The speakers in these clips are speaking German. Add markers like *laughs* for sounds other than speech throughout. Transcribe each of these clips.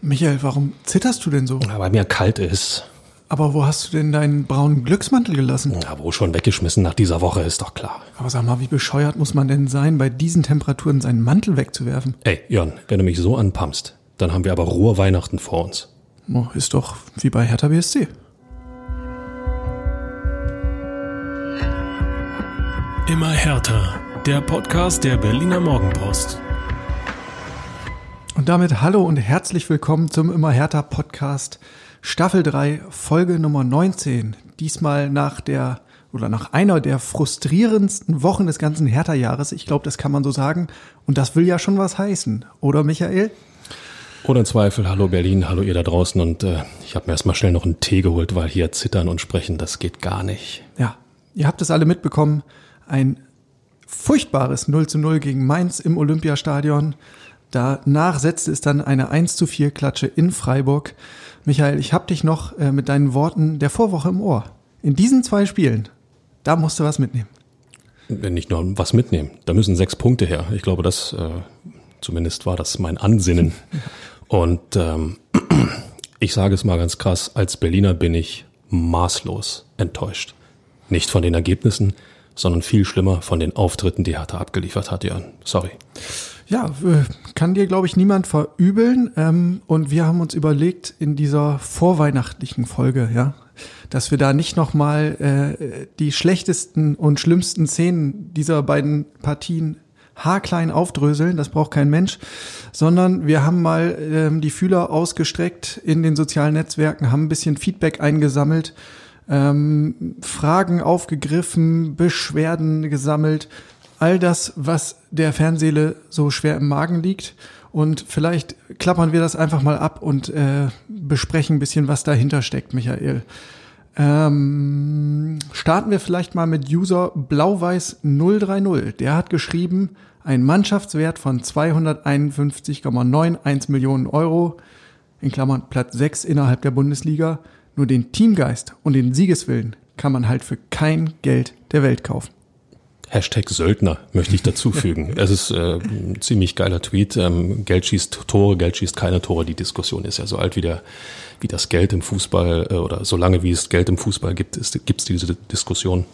Michael, warum zitterst du denn so? Ja, weil mir kalt ist. Aber wo hast du denn deinen braunen Glücksmantel gelassen? Ja, wo schon weggeschmissen nach dieser Woche, ist doch klar. Aber sag mal, wie bescheuert muss man denn sein, bei diesen Temperaturen seinen Mantel wegzuwerfen? Ey, Jörn, wenn du mich so anpumpst, dann haben wir aber rohe Weihnachten vor uns. Oh, ist doch wie bei Hertha BSC. Immer härter. Der Podcast der Berliner Morgenpost. Und damit hallo und herzlich willkommen zum Immer härter Podcast Staffel 3, Folge Nummer 19. Diesmal nach der oder nach einer der frustrierendsten Wochen des ganzen Hertha-Jahres. Ich glaube, das kann man so sagen. Und das will ja schon was heißen, oder Michael? Ohne Zweifel, hallo Berlin, hallo ihr da draußen. Und äh, ich habe mir erstmal schnell noch einen Tee geholt, weil hier zittern und sprechen, das geht gar nicht. Ja, ihr habt es alle mitbekommen. Ein furchtbares 0 zu 0 gegen Mainz im Olympiastadion. Danach setzte es dann eine 1 zu 4 Klatsche in Freiburg. Michael, ich habe dich noch äh, mit deinen Worten der Vorwoche im Ohr. In diesen zwei Spielen, da musst du was mitnehmen. Nicht nur was mitnehmen, da müssen sechs Punkte her. Ich glaube, das äh, zumindest war das mein Ansinnen. *laughs* Und ähm, *clears throat* ich sage es mal ganz krass, als Berliner bin ich maßlos enttäuscht. Nicht von den Ergebnissen, sondern viel schlimmer von den Auftritten, die Hertha abgeliefert hat, Jörn. Sorry. Ja, äh, kann dir, glaube ich, niemand verübeln. Ähm, und wir haben uns überlegt, in dieser vorweihnachtlichen Folge, ja, dass wir da nicht nochmal äh, die schlechtesten und schlimmsten Szenen dieser beiden Partien haarklein aufdröseln, das braucht kein Mensch, sondern wir haben mal ähm, die Fühler ausgestreckt in den sozialen Netzwerken, haben ein bisschen Feedback eingesammelt, ähm, Fragen aufgegriffen, Beschwerden gesammelt, all das, was der Fernsehle so schwer im Magen liegt. Und vielleicht klappern wir das einfach mal ab und äh, besprechen ein bisschen, was dahinter steckt, Michael. Ähm, starten wir vielleicht mal mit User Blau-Weiß 030. Der hat geschrieben, ein Mannschaftswert von 251,91 Millionen Euro, in Klammern Platz 6 innerhalb der Bundesliga. Nur den Teamgeist und den Siegeswillen kann man halt für kein Geld der Welt kaufen. Hashtag Söldner möchte ich dazufügen. *laughs* es ist äh, ein ziemlich geiler Tweet. Ähm, Geld schießt Tore, Geld schießt keine Tore. Die Diskussion ist ja so alt wie, der, wie das Geld im Fußball äh, oder so lange wie es Geld im Fußball gibt, gibt es diese Diskussion.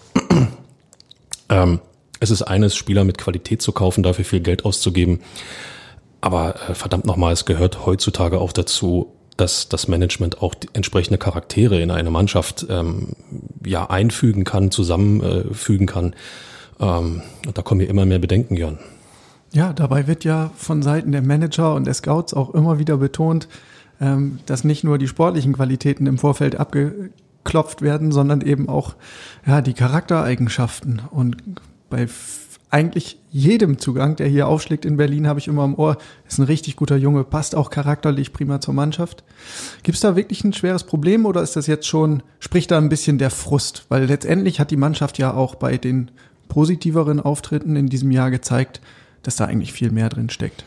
*clears throat* ähm, es ist eines, Spieler mit Qualität zu kaufen, dafür viel Geld auszugeben. Aber äh, verdammt nochmal, es gehört heutzutage auch dazu, dass das Management auch entsprechende Charaktere in eine Mannschaft ähm, ja einfügen kann, zusammenfügen kann ähm, und da kommen mir immer mehr Bedenken, Jörn. Ja, dabei wird ja von Seiten der Manager und der Scouts auch immer wieder betont, ähm, dass nicht nur die sportlichen Qualitäten im Vorfeld abgeklopft werden, sondern eben auch ja, die Charaktereigenschaften. Und bei eigentlich jedem Zugang, der hier aufschlägt in Berlin, habe ich immer im Ohr, ist ein richtig guter Junge, passt auch charakterlich prima zur Mannschaft. Gibt es da wirklich ein schweres Problem oder ist das jetzt schon, spricht da ein bisschen der Frust? Weil letztendlich hat die Mannschaft ja auch bei den positiveren Auftritten in diesem Jahr gezeigt, dass da eigentlich viel mehr drin steckt.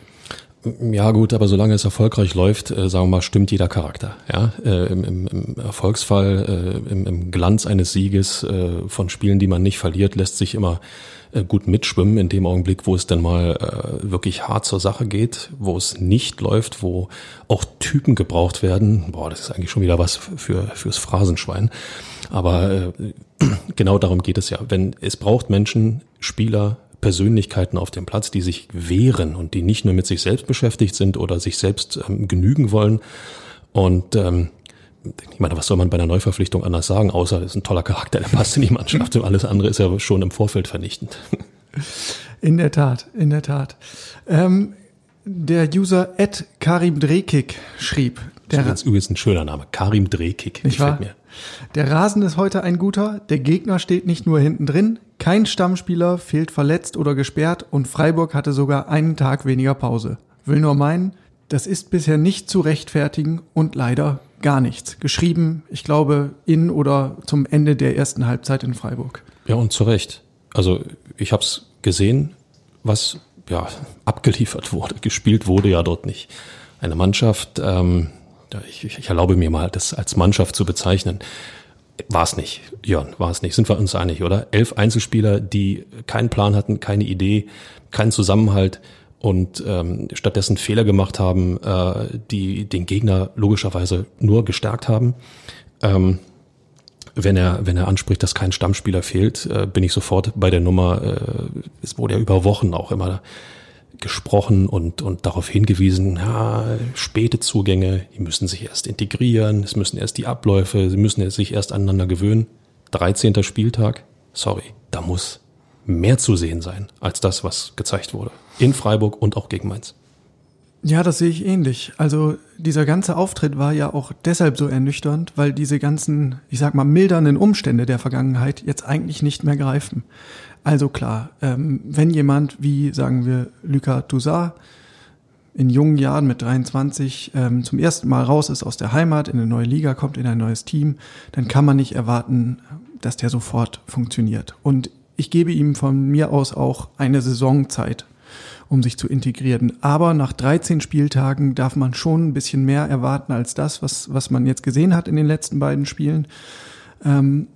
Ja gut, aber solange es erfolgreich läuft, äh, sagen wir mal, stimmt jeder Charakter. Ja, äh, im, im, Erfolgsfall, äh, im, im, Glanz eines Sieges äh, von Spielen, die man nicht verliert, lässt sich immer äh, gut mitschwimmen in dem Augenblick, wo es dann mal äh, wirklich hart zur Sache geht, wo es nicht läuft, wo auch Typen gebraucht werden. Boah, das ist eigentlich schon wieder was für fürs Phrasenschwein. Aber äh, *clears throat* genau darum geht es ja. Wenn es braucht Menschen, Spieler, Persönlichkeiten auf dem Platz, die sich wehren und die nicht nur mit sich selbst beschäftigt sind oder sich selbst ähm, genügen wollen. Und ähm, ich meine, was soll man bei einer Neuverpflichtung anders sagen, außer es ist ein toller Charakter, der passt in die Mannschaft und alles andere ist ja schon im Vorfeld vernichtend. *laughs* In der Tat, in der Tat. Ähm, der User Ed Karim Drekik schrieb. Der das ist übrigens ein schöner Name. Karim Drekik. Nicht wahr? Mir. Der Rasen ist heute ein guter, der Gegner steht nicht nur hinten drin, kein Stammspieler fehlt verletzt oder gesperrt und Freiburg hatte sogar einen Tag weniger Pause. Will nur meinen, das ist bisher nicht zu rechtfertigen und leider gar nichts. Geschrieben, ich glaube, in oder zum Ende der ersten Halbzeit in Freiburg. Ja, und zu Recht. Also ich habe es gesehen, was ja abgeliefert *laughs* wurde. Gespielt wurde ja dort nicht. Eine Mannschaft, ähm, ich, ich erlaube mir mal, das als Mannschaft zu bezeichnen. War es nicht, Jörn, war es nicht. Sind wir uns einig, oder? Elf Einzelspieler, die keinen Plan hatten, keine Idee, keinen Zusammenhalt und ähm, stattdessen Fehler gemacht haben, äh, die den Gegner logischerweise nur gestärkt haben. Ähm, wenn er, wenn er anspricht, dass kein Stammspieler fehlt, äh, bin ich sofort bei der Nummer. Äh, es wurde ja über Wochen auch immer gesprochen und, und darauf hingewiesen, ja, späte Zugänge, die müssen sich erst integrieren, es müssen erst die Abläufe, sie müssen sich erst aneinander gewöhnen. 13. Spieltag, sorry, da muss mehr zu sehen sein als das, was gezeigt wurde. In Freiburg und auch gegen Mainz. Ja, das sehe ich ähnlich. Also dieser ganze Auftritt war ja auch deshalb so ernüchternd, weil diese ganzen, ich sag mal, mildernden Umstände der Vergangenheit jetzt eigentlich nicht mehr greifen. Also klar, ähm, wenn jemand wie, sagen wir, Lucas Toussaint in jungen Jahren mit 23 ähm, zum ersten Mal raus ist aus der Heimat, in eine neue Liga kommt, in ein neues Team, dann kann man nicht erwarten, dass der sofort funktioniert. Und ich gebe ihm von mir aus auch eine Saisonzeit, um sich zu integrieren. Aber nach 13 Spieltagen darf man schon ein bisschen mehr erwarten als das, was, was man jetzt gesehen hat in den letzten beiden Spielen. Ähm,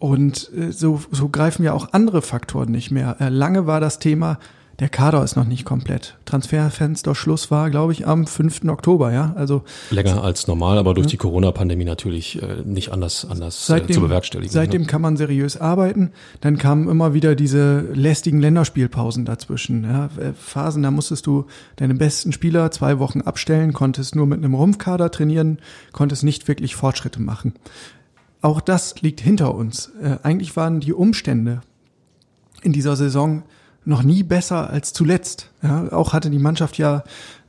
und äh, so, so greifen ja auch andere Faktoren nicht mehr. Äh, lange war das Thema, der Kader ist noch nicht komplett. Transferfenster Schluss war, glaube ich, am 5. Oktober, ja. Also länger als normal, aber durch ja. die Corona-Pandemie natürlich äh, nicht anders anders seitdem, äh, zu bewerkstelligen. Seitdem ne? kann man seriös arbeiten. Dann kamen immer wieder diese lästigen Länderspielpausen dazwischen. Ja. Phasen, da musstest du deine besten Spieler zwei Wochen abstellen, konntest nur mit einem Rumpfkader trainieren, konntest nicht wirklich Fortschritte machen. Auch das liegt hinter uns. Äh, eigentlich waren die Umstände in dieser Saison noch nie besser als zuletzt. Ja, auch hatte die Mannschaft ja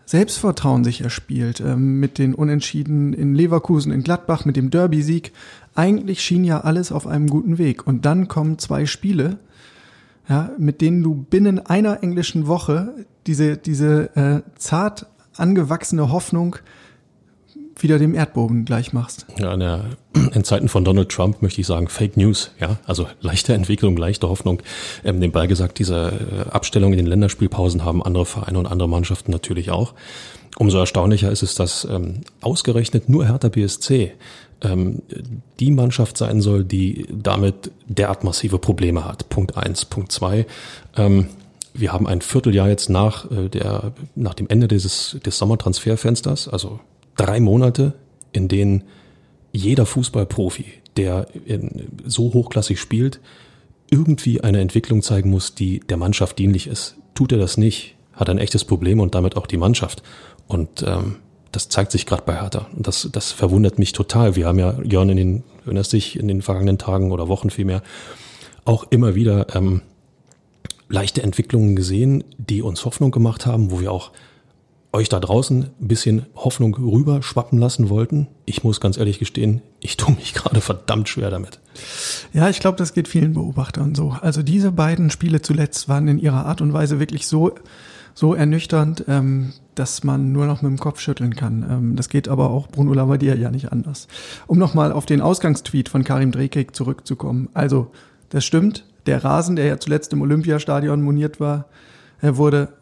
Selbstvertrauen sich erspielt ähm, mit den Unentschieden in Leverkusen, in Gladbach, mit dem Derby-Sieg. Eigentlich schien ja alles auf einem guten Weg. Und dann kommen zwei Spiele, ja, mit denen du binnen einer englischen Woche diese, diese äh, zart angewachsene Hoffnung wieder dem Erdboden gleich machst. Ja, in, der, *clears throat* in Zeiten von Donald Trump möchte ich sagen Fake News, ja, also *laughs* leichte Entwicklung, leichte Hoffnung. Ähm, nebenbei gesagt, diese äh, Abstellung in den Länderspielpausen haben andere Vereine und andere Mannschaften natürlich auch. Umso erstaunlicher ist es, dass ähm, ausgerechnet nur Hertha BSC ähm, die Mannschaft sein soll, die damit derart massive Probleme hat. Punkt eins, Punkt zwei. Ähm, wir haben ein Vierteljahr jetzt nach äh, der nach dem Ende dieses des Sommertransferfensters, also drei Monate, in denen jeder Fußballprofi, der so hochklassig spielt, irgendwie eine Entwicklung zeigen muss, die der Mannschaft dienlich ist. Tut er das nicht, hat ein echtes Problem und damit auch die Mannschaft. Und ähm, das zeigt sich gerade bei Hertha. Und das, das verwundert mich total. Wir haben ja, Jörn, in den, erinnerst dich, in den vergangenen Tagen oder Wochen vielmehr, auch immer wieder ähm, leichte Entwicklungen gesehen, die uns Hoffnung gemacht haben, wo wir auch euch da draußen ein bisschen Hoffnung rüber schwappen lassen wollten. Ich muss ganz ehrlich gestehen, ich tue mich *laughs* gerade verdammt schwer damit. Ja, ich glaube, das geht vielen Beobachtern so. Also diese beiden Spiele zuletzt waren in ihrer Art und Weise wirklich so, so ernüchternd, ähm, dass man nur noch mit dem Kopf schütteln kann. Ähm, das geht aber auch Bruno Lavadier ja nicht anders. Um nochmal auf den Ausgangstweet von Karim Drekik zurückzukommen. Also, das stimmt. Der Rasen, der ja zuletzt im Olympiastadion moniert war, er wurde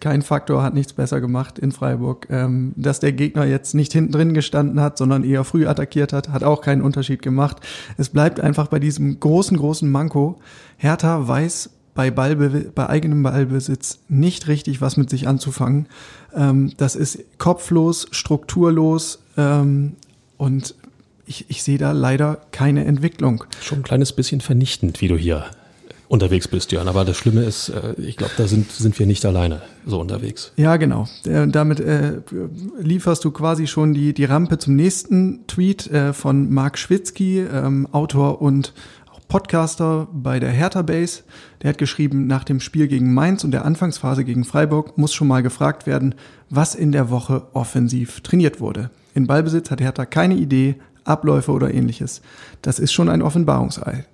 kein Faktor, hat nichts besser gemacht in Freiburg. Ähm, dass der Gegner jetzt nicht hinten drin gestanden hat, sondern eher früh attackiert hat, hat auch keinen Unterschied gemacht. Es bleibt einfach bei diesem großen, großen Manko. Hertha weiß bei, Ballbe bei eigenem Ballbesitz nicht richtig was mit sich anzufangen. Ähm, das ist kopflos, strukturlos ähm, und ich, ich sehe da leider keine Entwicklung. Schon ein kleines bisschen vernichtend, wie du hier unterwegs bist, Jörn. Aber das Schlimme ist, äh, ich glaube, da sind, sind wir nicht alleine so unterwegs. Ja, genau. Äh, damit äh, lieferst du quasi schon die, die Rampe zum nächsten Tweet äh, von Marc Schwitzky, ähm, Autor und Podcaster bei der Hertha Base. Der hat geschrieben, nach dem Spiel gegen Mainz und der Anfangsphase gegen Freiburg muss schon mal gefragt werden, was in der Woche offensiv trainiert wurde. In Ballbesitz hat Hertha keine Idee, Abläufe oder ähnliches. Das ist schon ein Offenbarungseid.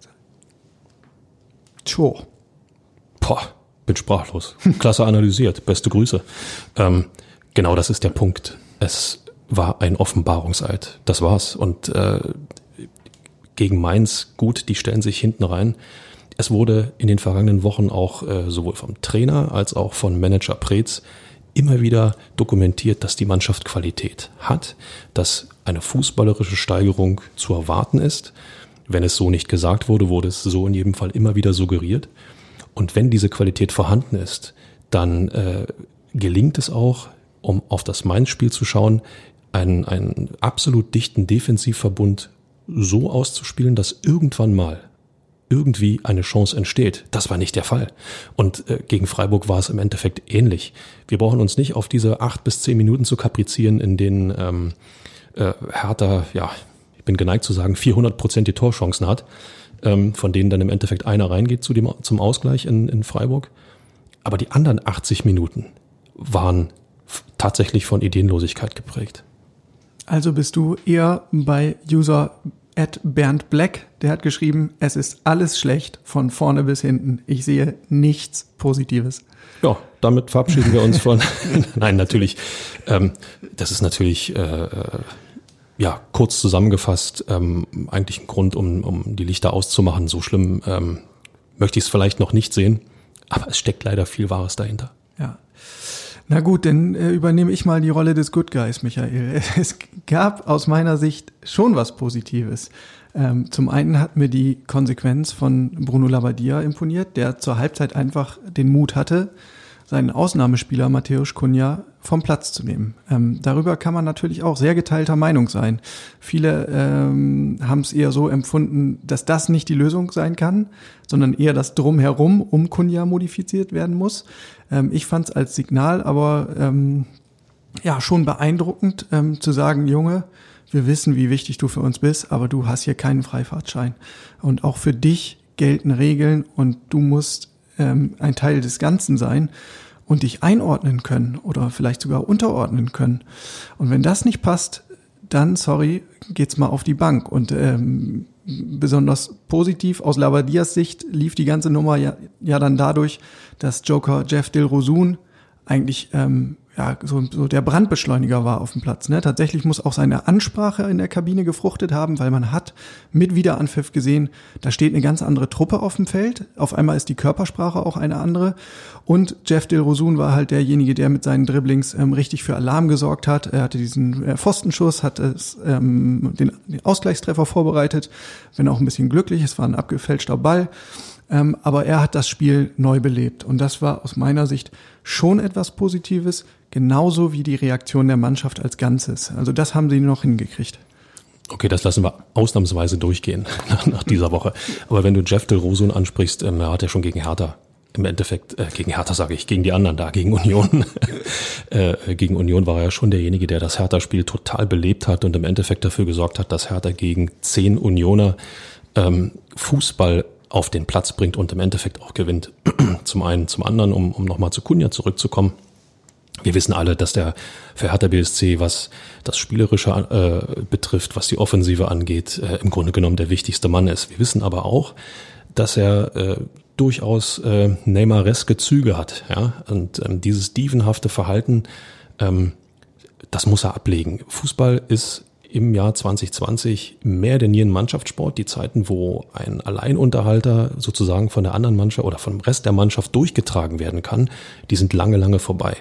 Tjo. Boah, bin sprachlos. Klasse analysiert. Beste Grüße. Ähm, genau das ist der Punkt. Es war ein Offenbarungseid. Das war's. Und äh, gegen Mainz, gut, die stellen sich hinten rein. Es wurde in den vergangenen Wochen auch äh, sowohl vom Trainer als auch von Manager Preetz immer wieder dokumentiert, dass die Mannschaft Qualität hat, dass eine fußballerische Steigerung zu erwarten ist. Wenn es so nicht gesagt wurde, wurde es so in jedem Fall immer wieder suggeriert. Und wenn diese Qualität vorhanden ist, dann äh, gelingt es auch, um auf das Mainz-Spiel zu schauen, einen, einen absolut dichten Defensivverbund so auszuspielen, dass irgendwann mal irgendwie eine Chance entsteht. Das war nicht der Fall. Und äh, gegen Freiburg war es im Endeffekt ähnlich. Wir brauchen uns nicht auf diese acht bis zehn Minuten zu kaprizieren, in denen ähm, äh, Hertha, ja, bin geneigt zu sagen, 400 Prozent die Torchancen hat, ähm, von denen dann im Endeffekt einer reingeht zu dem, zum Ausgleich in, in Freiburg. Aber die anderen 80 Minuten waren tatsächlich von Ideenlosigkeit geprägt. Also bist du eher bei User at Bernd Black, der hat geschrieben, es ist alles schlecht von vorne bis hinten. Ich sehe nichts Positives. Ja, damit verabschieden wir uns von. *laughs* Nein, natürlich. Ähm, das ist natürlich äh, äh, ja kurz zusammengefasst ähm, eigentlich ein Grund, um, um die Lichter auszumachen. So schlimm ähm, möchte ich es vielleicht noch nicht sehen, aber es steckt leider viel Wahres dahinter. Ja. Na gut, dann äh, übernehme ich mal die Rolle des Good Guys, Michael. *laughs* Es gab aus meiner Sicht schon was Positives. Ähm, zum einen hat mir die Konsequenz von Bruno Labbadia imponiert, der zur Halbzeit einfach den Mut hatte, seinen Ausnahmespieler Matthäus Kunja vom Platz zu nehmen. Ähm, darüber kann man natürlich auch sehr geteilter Meinung sein. Viele ähm, haben es eher so empfunden, dass das nicht die Lösung sein kann, sondern eher das Drumherum um Kunja modifiziert werden muss. Ähm, ich fand es als Signal aber ähm, ja schon beeindruckend ähm, zu sagen, Junge, wir wissen, wie wichtig du für uns bist, aber du hast hier keinen Freifahrtschein. Und auch für dich gelten Regeln und du musst ähm, ein Teil des Ganzen sein und dich einordnen können oder vielleicht sogar unterordnen können. Und wenn das nicht passt, dann, sorry, geht's mal auf die Bank. Und ähm, besonders positiv aus Labadias Sicht lief die ganze Nummer ja, ja dann dadurch, dass Joker Jeff Dilrosun eigentlich ähm, ja, so, so der Brandbeschleuniger war auf dem Platz. Ne? Tatsächlich muss auch seine Ansprache in der Kabine gefruchtet haben, weil man hat mit Wiederanpfiff gesehen, da steht eine ganz andere Truppe auf dem Feld. Auf einmal ist die Körpersprache auch eine andere. Und Jeff Dilrosun war halt derjenige, der mit seinen Dribblings ähm, richtig für Alarm gesorgt hat. Er hatte diesen äh, Pfostenschuss, hat es, ähm, den, den Ausgleichstreffer vorbereitet, wenn auch ein bisschen glücklich. Es war ein abgefälschter Ball. Ähm, aber er hat das Spiel neu belebt. Und das war aus meiner Sicht schon etwas Positives, genauso wie die Reaktion der Mannschaft als Ganzes. Also das haben sie noch hingekriegt. Okay, das lassen wir ausnahmsweise durchgehen *laughs* nach, dieser Woche. Aber wenn du Jeff Del Rosun ansprichst, ähm, er hat ja schon gegen Hertha im Endeffekt, äh, gegen Hertha sage ich, gegen die anderen da, gegen Union. *laughs* äh, gegen Union war er ja schon derjenige, der das Hertha-Spiel total belebt hat und im Endeffekt dafür gesorgt hat, dass Hertha gegen zehn Unioner ähm, Fußball auf den Platz bringt und im Endeffekt auch gewinnt. *clears throat* zum einen, zum anderen, um, um nochmal zu Kunja zurückzukommen. Wir wissen alle, dass der für Hertha BSC, was das Spielerische äh, betrifft, was die Offensive angeht, äh, im Grunde genommen der wichtigste Mann ist. Wir wissen aber auch, dass er äh, durchaus äh, Neymareske Züge hat. Ja? Und ähm, dieses dievenhafte Verhalten, ähm, das muss er ablegen. Fußball ist im Jahr 2020 mehr denn je ein Mannschaftssport. Die Zeiten, wo ein Alleinunterhalter sozusagen von der anderen Mannschaft oder vom Rest der Mannschaft durchgetragen werden kann, die sind lange, lange vorbei.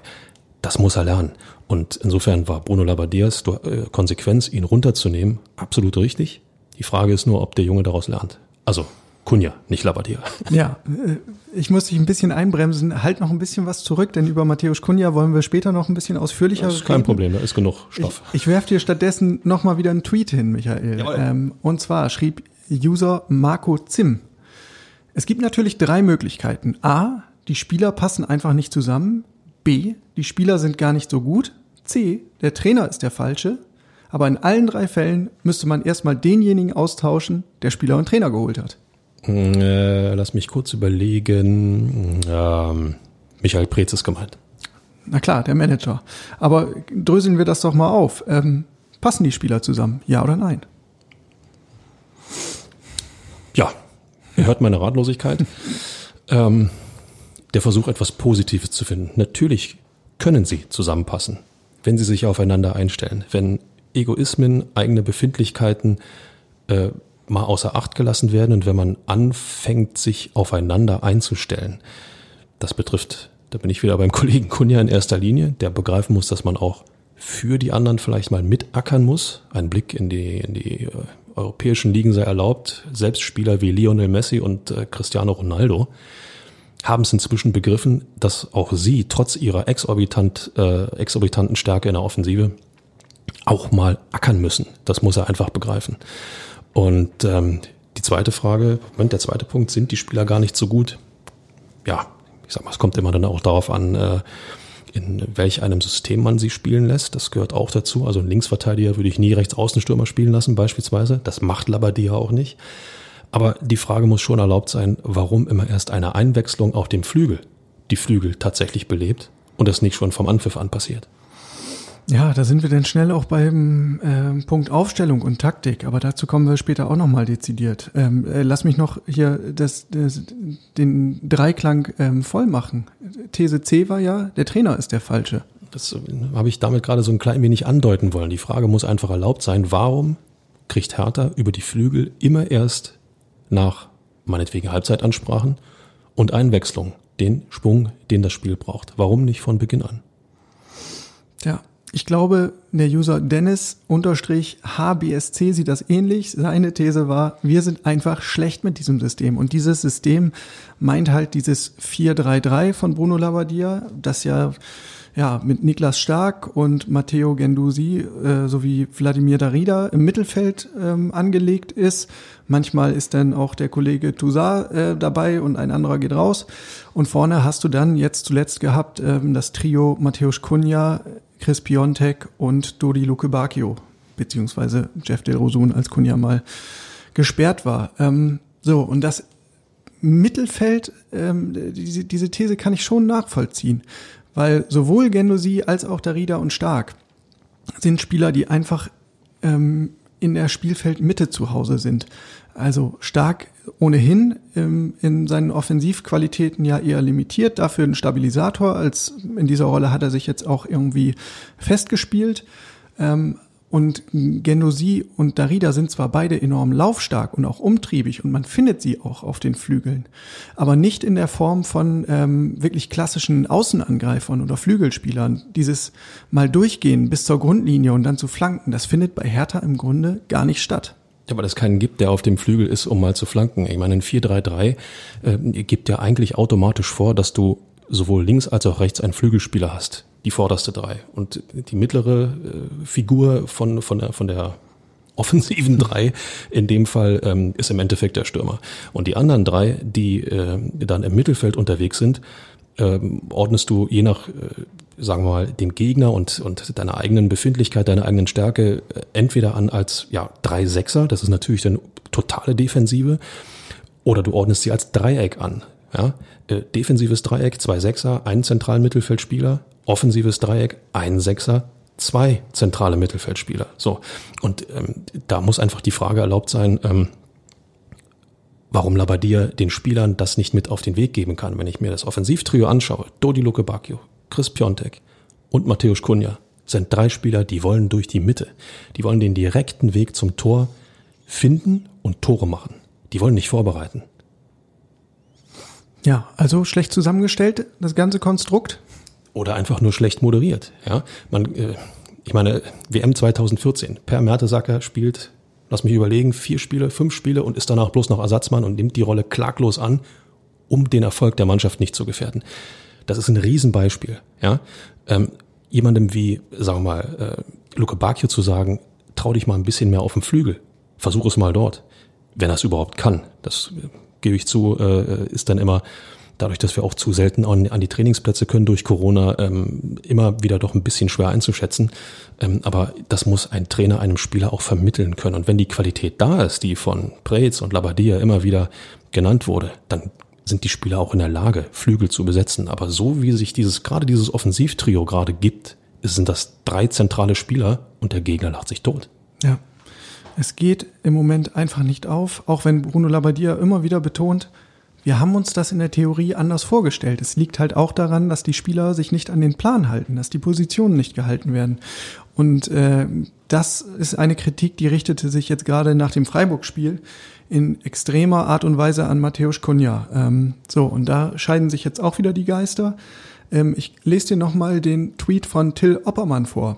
Das muss er lernen. Und insofern war Bruno Labbadias äh, Konsequenz, ihn runterzunehmen, absolut richtig. Die Frage ist nur, ob der Junge daraus lernt. Also Kunja, nicht Labadia. *laughs* Ja, äh, ich muss dich ein bisschen einbremsen. Halt noch ein bisschen was zurück, denn über Matthäus Kunja wollen wir später noch ein bisschen ausführlicher reden. Das ist kein reden. Problem, da ist genug Stoff. Ich, ich werfe dir stattdessen nochmal wieder einen Tweet hin, Michael. Ähm, und zwar schrieb User Marco Zim. Es gibt natürlich drei Möglichkeiten. A, die Spieler passen einfach nicht zusammen. B, die Spieler sind gar nicht so gut. C, der Trainer ist der falsche. Aber in allen drei Fällen müsste man erstmal denjenigen austauschen, der Spieler und Trainer geholt hat. Äh, lass mich kurz überlegen. Ähm, Michael Preetz ist gemeint. Na klar, der Manager. Aber dröseln wir das doch mal auf. Ähm, passen die Spieler zusammen? Ja oder nein? Ja, ihr hört meine Ratlosigkeit. *laughs* ähm, der Versuch, etwas Positives zu finden. Natürlich können sie zusammenpassen, wenn sie sich aufeinander einstellen. Wenn Egoismen, eigene Befindlichkeiten äh, mal außer Acht gelassen werden und wenn man anfängt, sich aufeinander einzustellen. Das betrifft, da bin ich wieder beim *laughs* Kollegen Kunja in erster Linie, der begreifen muss, dass man auch für die anderen vielleicht mal mitackern muss. Ein Blick in die, in die äh, europäischen Ligen sei erlaubt. Selbst Spieler wie Lionel Messi und äh, Cristiano Ronaldo haben es inzwischen begriffen, dass auch sie trotz ihrer exorbitant, äh, exorbitanten Stärke in der Offensive auch mal ackern müssen. Das muss er einfach begreifen. Und ähm, die zweite Frage, Moment, der zweite Punkt, sind die Spieler gar nicht so gut? Ja, ich sag mal, es kommt immer dann auch darauf an, äh, in welch einem System man sie spielen lässt. Das gehört auch dazu. Also einen Linksverteidiger würde ich nie rechts Außenstürmer spielen lassen, beispielsweise. Das macht Labadia auch nicht. Aber die Frage muss schon erlaubt sein, warum immer erst eine Einwechslung auf dem Flügel die Flügel tatsächlich belebt und das nicht schon vom Anpfiff an passiert. Ja, da sind wir dann schnell auch beim äh, Punkt Aufstellung und Taktik, aber dazu kommen wir später auch nochmal dezidiert. Ähm, äh, lass mich noch hier das, das, den Dreiklang ähm, voll machen. These C war ja, der Trainer ist der Falsche. Das äh, habe ich damit gerade so ein klein wenig andeuten wollen. Die Frage muss einfach erlaubt sein, warum kriegt Hertha über die Flügel immer erst nach meinetwegen Halbzeitansprachen und Einwechslung den Schwung, den das Spiel braucht? Warum nicht von Beginn an? Ja, ich glaube, der User Dennis unterstrich HBSC sieht das ähnlich. Seine These war, wir sind einfach schlecht mit diesem System. Und dieses System meint halt dieses 4-3-3 von Bruno Labbadia, das ja ja, mit Niklas Stark und Matteo Gendusi äh, sowie Wladimir Darida im Mittelfeld ähm, angelegt ist. Manchmal ist dann auch der Kollege Toussaint äh, dabei und ein anderer geht raus. Und vorne hast du dann jetzt zuletzt gehabt ähm, das Trio Mateusz Kunja, Chris Piontek und Dodi Luke Bacchio, beziehungsweise Jeff Del Rosun, als Kunja mal gesperrt war. Ähm, so, und das Mittelfeld, ähm, diese, diese These kann ich schon nachvollziehen, weil sowohl Gendosi als auch Darida und Stark sind Spieler, die einfach ähm, in der Spielfeldmitte zu Hause sind. Also Stark ohnehin ähm, in seinen Offensivqualitäten ja eher limitiert, dafür ein Stabilisator, als in dieser Rolle hat er sich jetzt auch irgendwie festgespielt. Ähm, und Gendosi und Darida sind zwar beide enorm laufstark und auch umtriebig und man findet sie auch auf den Flügeln, aber nicht in der Form von ähm, wirklich klassischen Außenangreifern oder Flügelspielern. Dieses mal durchgehen bis zur Grundlinie und dann zu flanken, das findet bei Hertha im Grunde gar nicht statt. Ja, weil es keinen gibt, der auf dem Flügel ist, um mal zu flanken. Ich meine, ein 4-3-3 äh, gibt ja eigentlich automatisch vor, dass du sowohl links als auch rechts einen Flügelspieler hast. Die vorderste drei. Und die mittlere äh, Figur von, von, der, von der offensiven drei in dem Fall ähm, ist im Endeffekt der Stürmer. Und die anderen drei, die äh, dann im Mittelfeld unterwegs sind, ähm, ordnest du je nach, äh, sagen wir mal, dem Gegner und, und deiner eigenen Befindlichkeit, deiner eigenen Stärke äh, entweder an als ja drei Sechser, das ist natürlich dann totale Defensive, oder du ordnest sie als Dreieck an. Ja? Äh, defensives Dreieck, zwei Sechser, ein zentralen Mittelfeldspieler, offensives Dreieck, ein Sechser, zwei zentrale Mittelfeldspieler. So. Und ähm, da muss einfach die Frage erlaubt sein, ähm, warum Labadia den Spielern das nicht mit auf den Weg geben kann. Wenn ich mir das Offensivtrio anschaue, Dodi Luke Bacchio, Chris Piontek und Mateusz Kunja, sind drei Spieler, die wollen durch die Mitte. Die wollen den direkten Weg zum Tor finden und Tore machen. Die wollen nicht vorbereiten. Ja, also schlecht zusammengestellt, das ganze Konstrukt. Oder einfach nur schlecht moderiert. Ja, man, äh, ich meine, WM 2014, Per Mertesacker spielt lass mich überlegen, vier Spiele, fünf Spiele und ist danach bloß noch Ersatzmann und nimmt die Rolle klaglos an, um den Erfolg der Mannschaft nicht zu gefährden. Das ist ein Riesenbeispiel. Ja? Ähm, jemandem wie, sagen wir mal, äh, Luke Bacchio zu sagen, trau dich mal ein bisschen mehr auf den Flügel, versuch es mal dort, wenn er es überhaupt kann. Das äh, gebe ich zu, äh, ist dann immer dadurch, dass wir auch zu selten an, an die Trainingsplätze können durch Corona, ähm, immer wieder doch ein bisschen schwer einzuschätzen. Ähm, aber das muss ein Trainer einem Spieler auch vermitteln können. Und wenn die Qualität da ist, die von Preetz und Labadia immer wieder genannt wurde, dann sind die Spieler auch in der Lage, Flügel zu besetzen. Aber so wie sich dieses, gerade dieses Offensivtrio gerade gibt, sind das drei zentrale Spieler und der Gegner lacht sich tot. Ja. Es geht im Moment einfach nicht auf, auch wenn Bruno Labbadia immer wieder betont, wir haben uns das in der Theorie anders vorgestellt. Es liegt halt auch daran, dass die Spieler sich nicht an den Plan halten, dass die Positionen nicht gehalten werden. Und äh, das ist eine Kritik, die richtete sich jetzt gerade nach dem Freiburg-Spiel in extremer Art und Weise an Matthäus Kunja. Ähm, so, und da scheiden sich jetzt auch wieder die Geister. Ähm, ich lese dir nochmal den Tweet von Till Oppermann vor.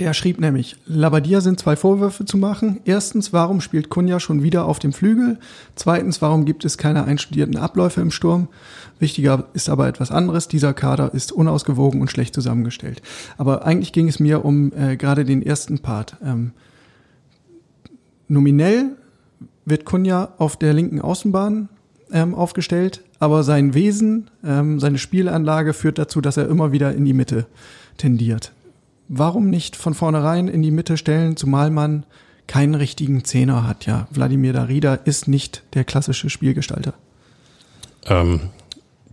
Der schrieb nämlich, Labadia sind zwei Vorwürfe zu machen. Erstens, warum spielt Kunja schon wieder auf dem Flügel? Zweitens, warum gibt es keine einstudierten Abläufe im Sturm? Wichtiger ist aber etwas anderes. Dieser Kader ist unausgewogen und schlecht zusammengestellt. Aber eigentlich ging es mir um äh, gerade den ersten Part. Ähm, nominell wird Kunja auf der linken Außenbahn ähm, aufgestellt, aber sein Wesen, ähm, seine Spielanlage führt dazu, dass er immer wieder in die Mitte tendiert warum nicht von vornherein in die Mitte stellen, zumal man keinen richtigen Zehner hat. Ja, Wladimir Darida ist nicht der klassische Spielgestalter. Ähm,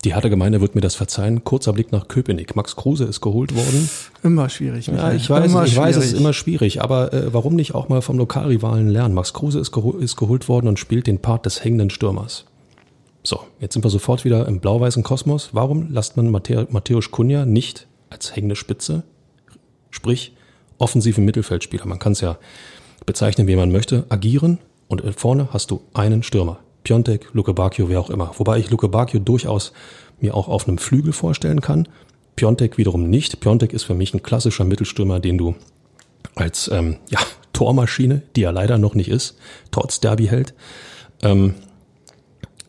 die harte Gemeinde wird mir das verzeihen. Kurzer Blick nach Köpenick. Max Kruse ist geholt worden. Immer schwierig. Michael. Ja, ich weiß, immer ich schwierig. weiß, es ist immer schwierig. Aber äh, warum nicht auch mal vom Lokalrivalen lernen? Max Kruse ist, geho ist geholt worden und spielt den Part des hängenden Stürmers. So, jetzt sind wir sofort wieder im blau-weißen Kosmos. Warum lasst man Matthäus Kunja nicht als hängende Spitze Sprich, offensive Mittelfeldspieler, man kann es ja bezeichnen, wie man möchte, agieren und vorne hast du einen Stürmer. Piontek, Luke Bacchio, wer auch immer. Wobei ich Luke Bacchio durchaus mir auch auf einem Flügel vorstellen kann. Piontek wiederum nicht. Piontek ist für mich ein klassischer Mittelstürmer, den du als ähm, ja, Tormaschine, die er leider noch nicht ist, trotz Derby hält, ähm,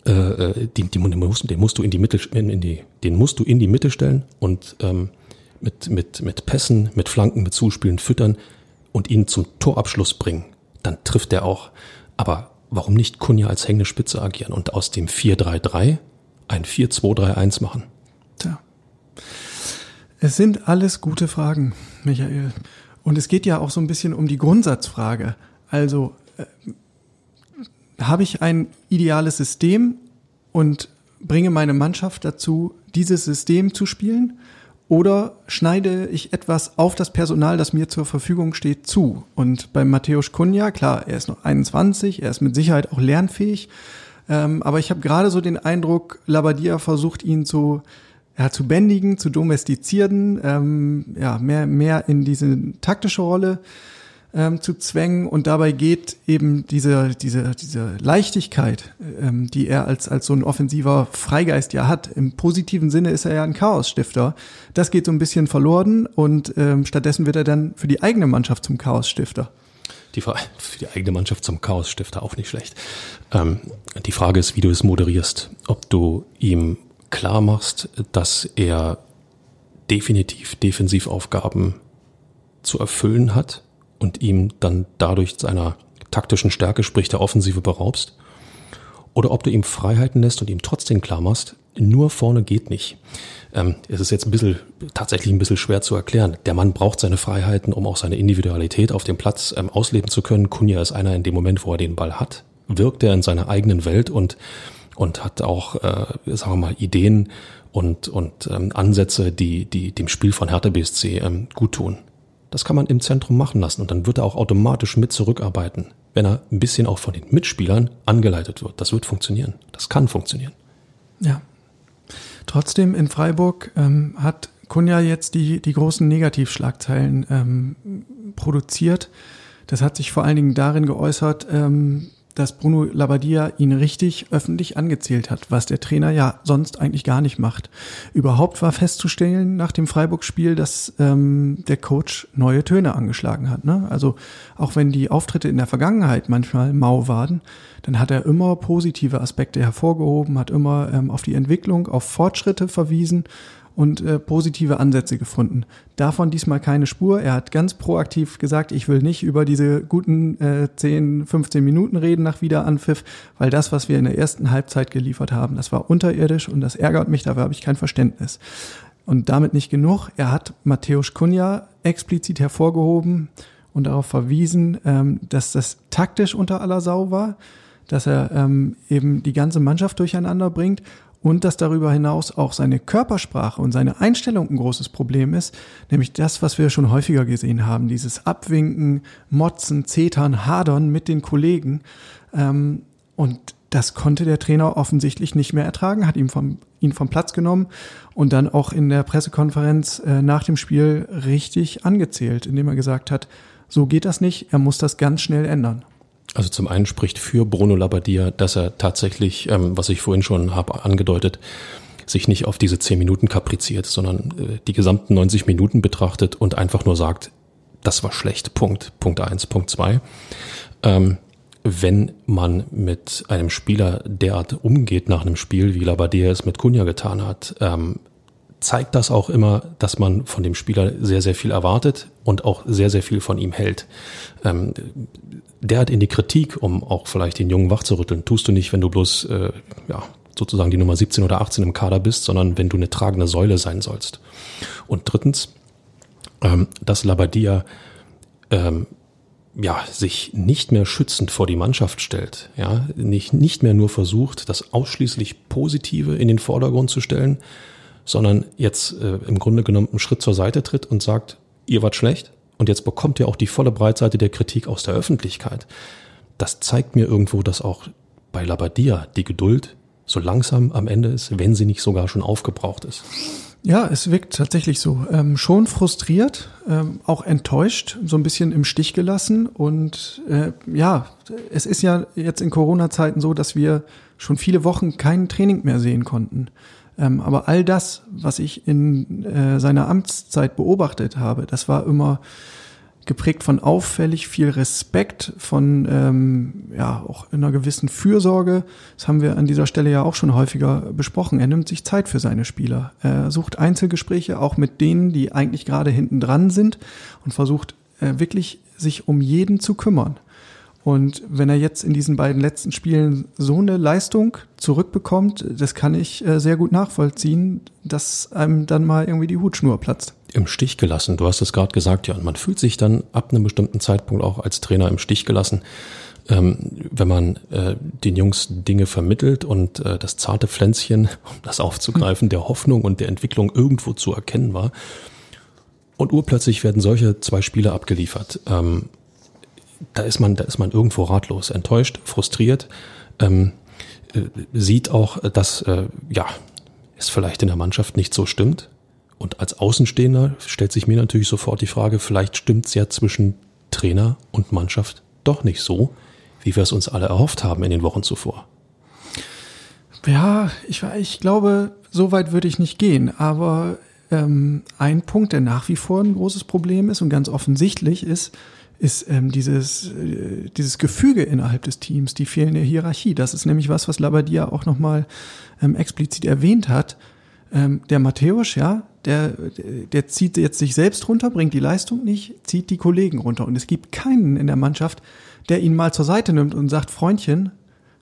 äh, äh die, den, musst, den musst du in die Mitte, in die, den musst du in die Mitte stellen und ähm, mit, mit, mit Pässen, mit Flanken, mit Zuspielen füttern und ihn zum Torabschluss bringen, dann trifft er auch. Aber warum nicht Kunja als hängende Spitze agieren und aus dem 4-3-3 ein 4-2-3-1 machen? Tja. Es sind alles gute Fragen, Michael. Und es geht ja auch so ein bisschen um die Grundsatzfrage. Also, äh, habe ich ein ideales System und bringe meine Mannschaft dazu, dieses System zu spielen? Oder schneide ich etwas auf das Personal, das mir zur Verfügung steht, zu? Und bei Matthäus Kunja, klar, er ist noch 21, er ist mit Sicherheit auch lernfähig. Ähm, aber ich habe gerade so den Eindruck, Labadia versucht ihn zu, ja, zu bändigen, zu domestizieren, ähm, ja, mehr, mehr in diese taktische Rolle ähm, zu zwängen und dabei geht eben diese, diese, diese Leichtigkeit, ähm, die er als, als so ein offensiver Freigeist ja hat. Im positiven Sinne ist er ja ein Chaosstifter. Das geht so ein bisschen verloren und ähm, stattdessen wird er dann für die eigene Mannschaft zum Chaosstifter. Die, *laughs* für die eigene Mannschaft zum Chaosstifter auch nicht schlecht. Ähm, die Frage ist, wie du es moderierst. Ob du ihm klar machst, dass er definitiv Defensivaufgaben zu erfüllen hat und ihm dann dadurch seiner taktischen Stärke, sprich der Offensive, beraubst. Oder ob du ihm Freiheiten lässt und ihm trotzdem klar machst, nur vorne geht nicht. Ähm, es ist jetzt ein bisschen, tatsächlich ein bisschen schwer zu erklären. Der Mann braucht seine Freiheiten, um auch seine Individualität auf dem Platz ähm, ausleben zu können. Kunja ist einer in dem Moment, wo er den Ball hat, wirkt er in seiner eigenen Welt und, und hat auch, äh, sagen wir mal, Ideen und, und ähm, Ansätze, die, die dem Spiel von Hertha BSC ähm, gut tun. Das kann man im Zentrum machen lassen und dann wird er auch automatisch mit zurückarbeiten, wenn er ein bisschen auch von den Mitspielern angeleitet wird. Das wird funktionieren. Das kann funktionieren. Ja. Trotzdem in Freiburg ähm, hat Kunja jetzt die, die großen Negativschlagzeilen ähm, produziert. Das hat sich vor allen Dingen darin geäußert, ähm, dass Bruno Labbadia ihn richtig öffentlich angezählt hat, was der Trainer ja sonst eigentlich gar nicht macht. Überhaupt war festzustellen nach dem Freiburg-Spiel, dass ähm, der Coach neue Töne angeschlagen hat. Ne? Also auch wenn die Auftritte in der Vergangenheit manchmal mau waren, dann hat er immer positive Aspekte hervorgehoben, hat immer ähm, auf die Entwicklung, auf Fortschritte verwiesen und äh, positive Ansätze gefunden. Davon diesmal keine Spur. Er hat ganz proaktiv gesagt, ich will nicht über diese guten äh, 10, 15 Minuten reden nach Wiederanpfiff, weil das, was wir in der ersten Halbzeit geliefert haben, das war unterirdisch und das ärgert mich, dafür habe ich kein Verständnis. Und damit nicht genug. Er hat Matthäus Kunja explizit hervorgehoben und darauf verwiesen, ähm, dass das taktisch unter aller Sau war, dass er ähm, eben die ganze Mannschaft durcheinander bringt und dass darüber hinaus auch seine Körpersprache und seine Einstellung ein großes Problem ist, nämlich das, was wir schon häufiger gesehen haben, dieses Abwinken, Motzen, Zetern, Hadern mit den Kollegen. Ähm, und das konnte der Trainer offensichtlich nicht mehr ertragen, hat ihn vom, ihn vom Platz genommen und dann auch in der Pressekonferenz äh, nach dem Spiel richtig angezählt, indem er gesagt hat, so geht das nicht, er muss das ganz schnell ändern. Also zum einen spricht für Bruno Labbadia, dass er tatsächlich, ähm, was ich vorhin schon habe angedeutet, sich nicht auf diese zehn Minuten kapriziert, sondern äh, die gesamten 90 Minuten betrachtet und einfach nur sagt, das war schlecht. Punkt. Punkt eins. Punkt zwei. Ähm, wenn man mit einem Spieler derart umgeht nach einem Spiel, wie Labadia es mit Kunja getan hat, ähm, zeigt das auch immer, dass man von dem Spieler sehr, sehr viel erwartet und auch sehr, sehr viel von ihm hält. Ähm, derart in die Kritik, um auch vielleicht den Jungen wachzurütteln, tust du nicht, wenn du bloß äh, ja, sozusagen die Nummer 17 oder 18 im Kader bist, sondern wenn du eine tragende Säule sein sollst. Und drittens, ähm, dass Labadia ähm, ja, sich nicht mehr schützend vor die Mannschaft stellt, ja, nicht, nicht mehr nur versucht, das ausschließlich Positive in den Vordergrund zu stellen, sondern jetzt äh, im Grunde genommen einen Schritt zur Seite tritt und sagt, ihr wart schlecht und jetzt bekommt ihr auch die volle Breitseite der Kritik aus der Öffentlichkeit. Das zeigt mir irgendwo, dass auch bei Labadia die Geduld so langsam am Ende ist, wenn sie nicht sogar schon aufgebraucht ist. Ja, es wirkt tatsächlich so. Ähm, schon frustriert, ähm, auch enttäuscht, so ein bisschen im Stich gelassen. Und äh, ja, es ist ja jetzt in Corona-Zeiten so, dass wir schon viele Wochen kein Training mehr sehen konnten. Ähm, aber all das, was ich in äh, seiner Amtszeit beobachtet habe, das war immer geprägt von auffällig viel Respekt, von ähm, ja auch einer gewissen Fürsorge. Das haben wir an dieser Stelle ja auch schon häufiger besprochen. Er nimmt sich Zeit für seine Spieler. Er sucht Einzelgespräche auch mit denen, die eigentlich gerade hinten dran sind und versucht äh, wirklich sich um jeden zu kümmern. Und wenn er jetzt in diesen beiden letzten Spielen so eine Leistung zurückbekommt, das kann ich äh, sehr gut nachvollziehen, dass einem dann mal irgendwie die Hutschnur platzt. Im Stich gelassen, du hast es gerade gesagt, ja, und man fühlt sich dann ab einem bestimmten Zeitpunkt auch als Trainer im Stich gelassen. Ähm, wenn man äh, den Jungs Dinge vermittelt und äh, das zarte Pflänzchen, um das aufzugreifen, der Hoffnung und der Entwicklung irgendwo zu erkennen war. Und urplötzlich werden solche zwei Spiele abgeliefert. Da ist man, da ist man irgendwo ratlos, enttäuscht, frustriert, ähm, äh, sieht auch, dass äh, ja es vielleicht in der Mannschaft nicht so stimmt. Und als Außenstehender stellt sich mir natürlich sofort die Frage, vielleicht stimmt's ja zwischen Trainer und Mannschaft doch nicht so, wie wir es uns alle erhofft haben in den Wochen zuvor. Ja, ich, ich glaube, so weit würde ich nicht gehen. Aber ähm, ein Punkt, der nach wie vor ein großes Problem ist und ganz offensichtlich ist, ist ähm, dieses, äh, dieses Gefüge innerhalb des Teams, die fehlende Hierarchie. Das ist nämlich was, was Labadia auch nochmal ähm, explizit erwähnt hat. Ähm, der Matthäus, ja, der, der zieht jetzt sich selbst runter, bringt die Leistung nicht, zieht die Kollegen runter. Und es gibt keinen in der Mannschaft, der ihn mal zur Seite nimmt und sagt, Freundchen,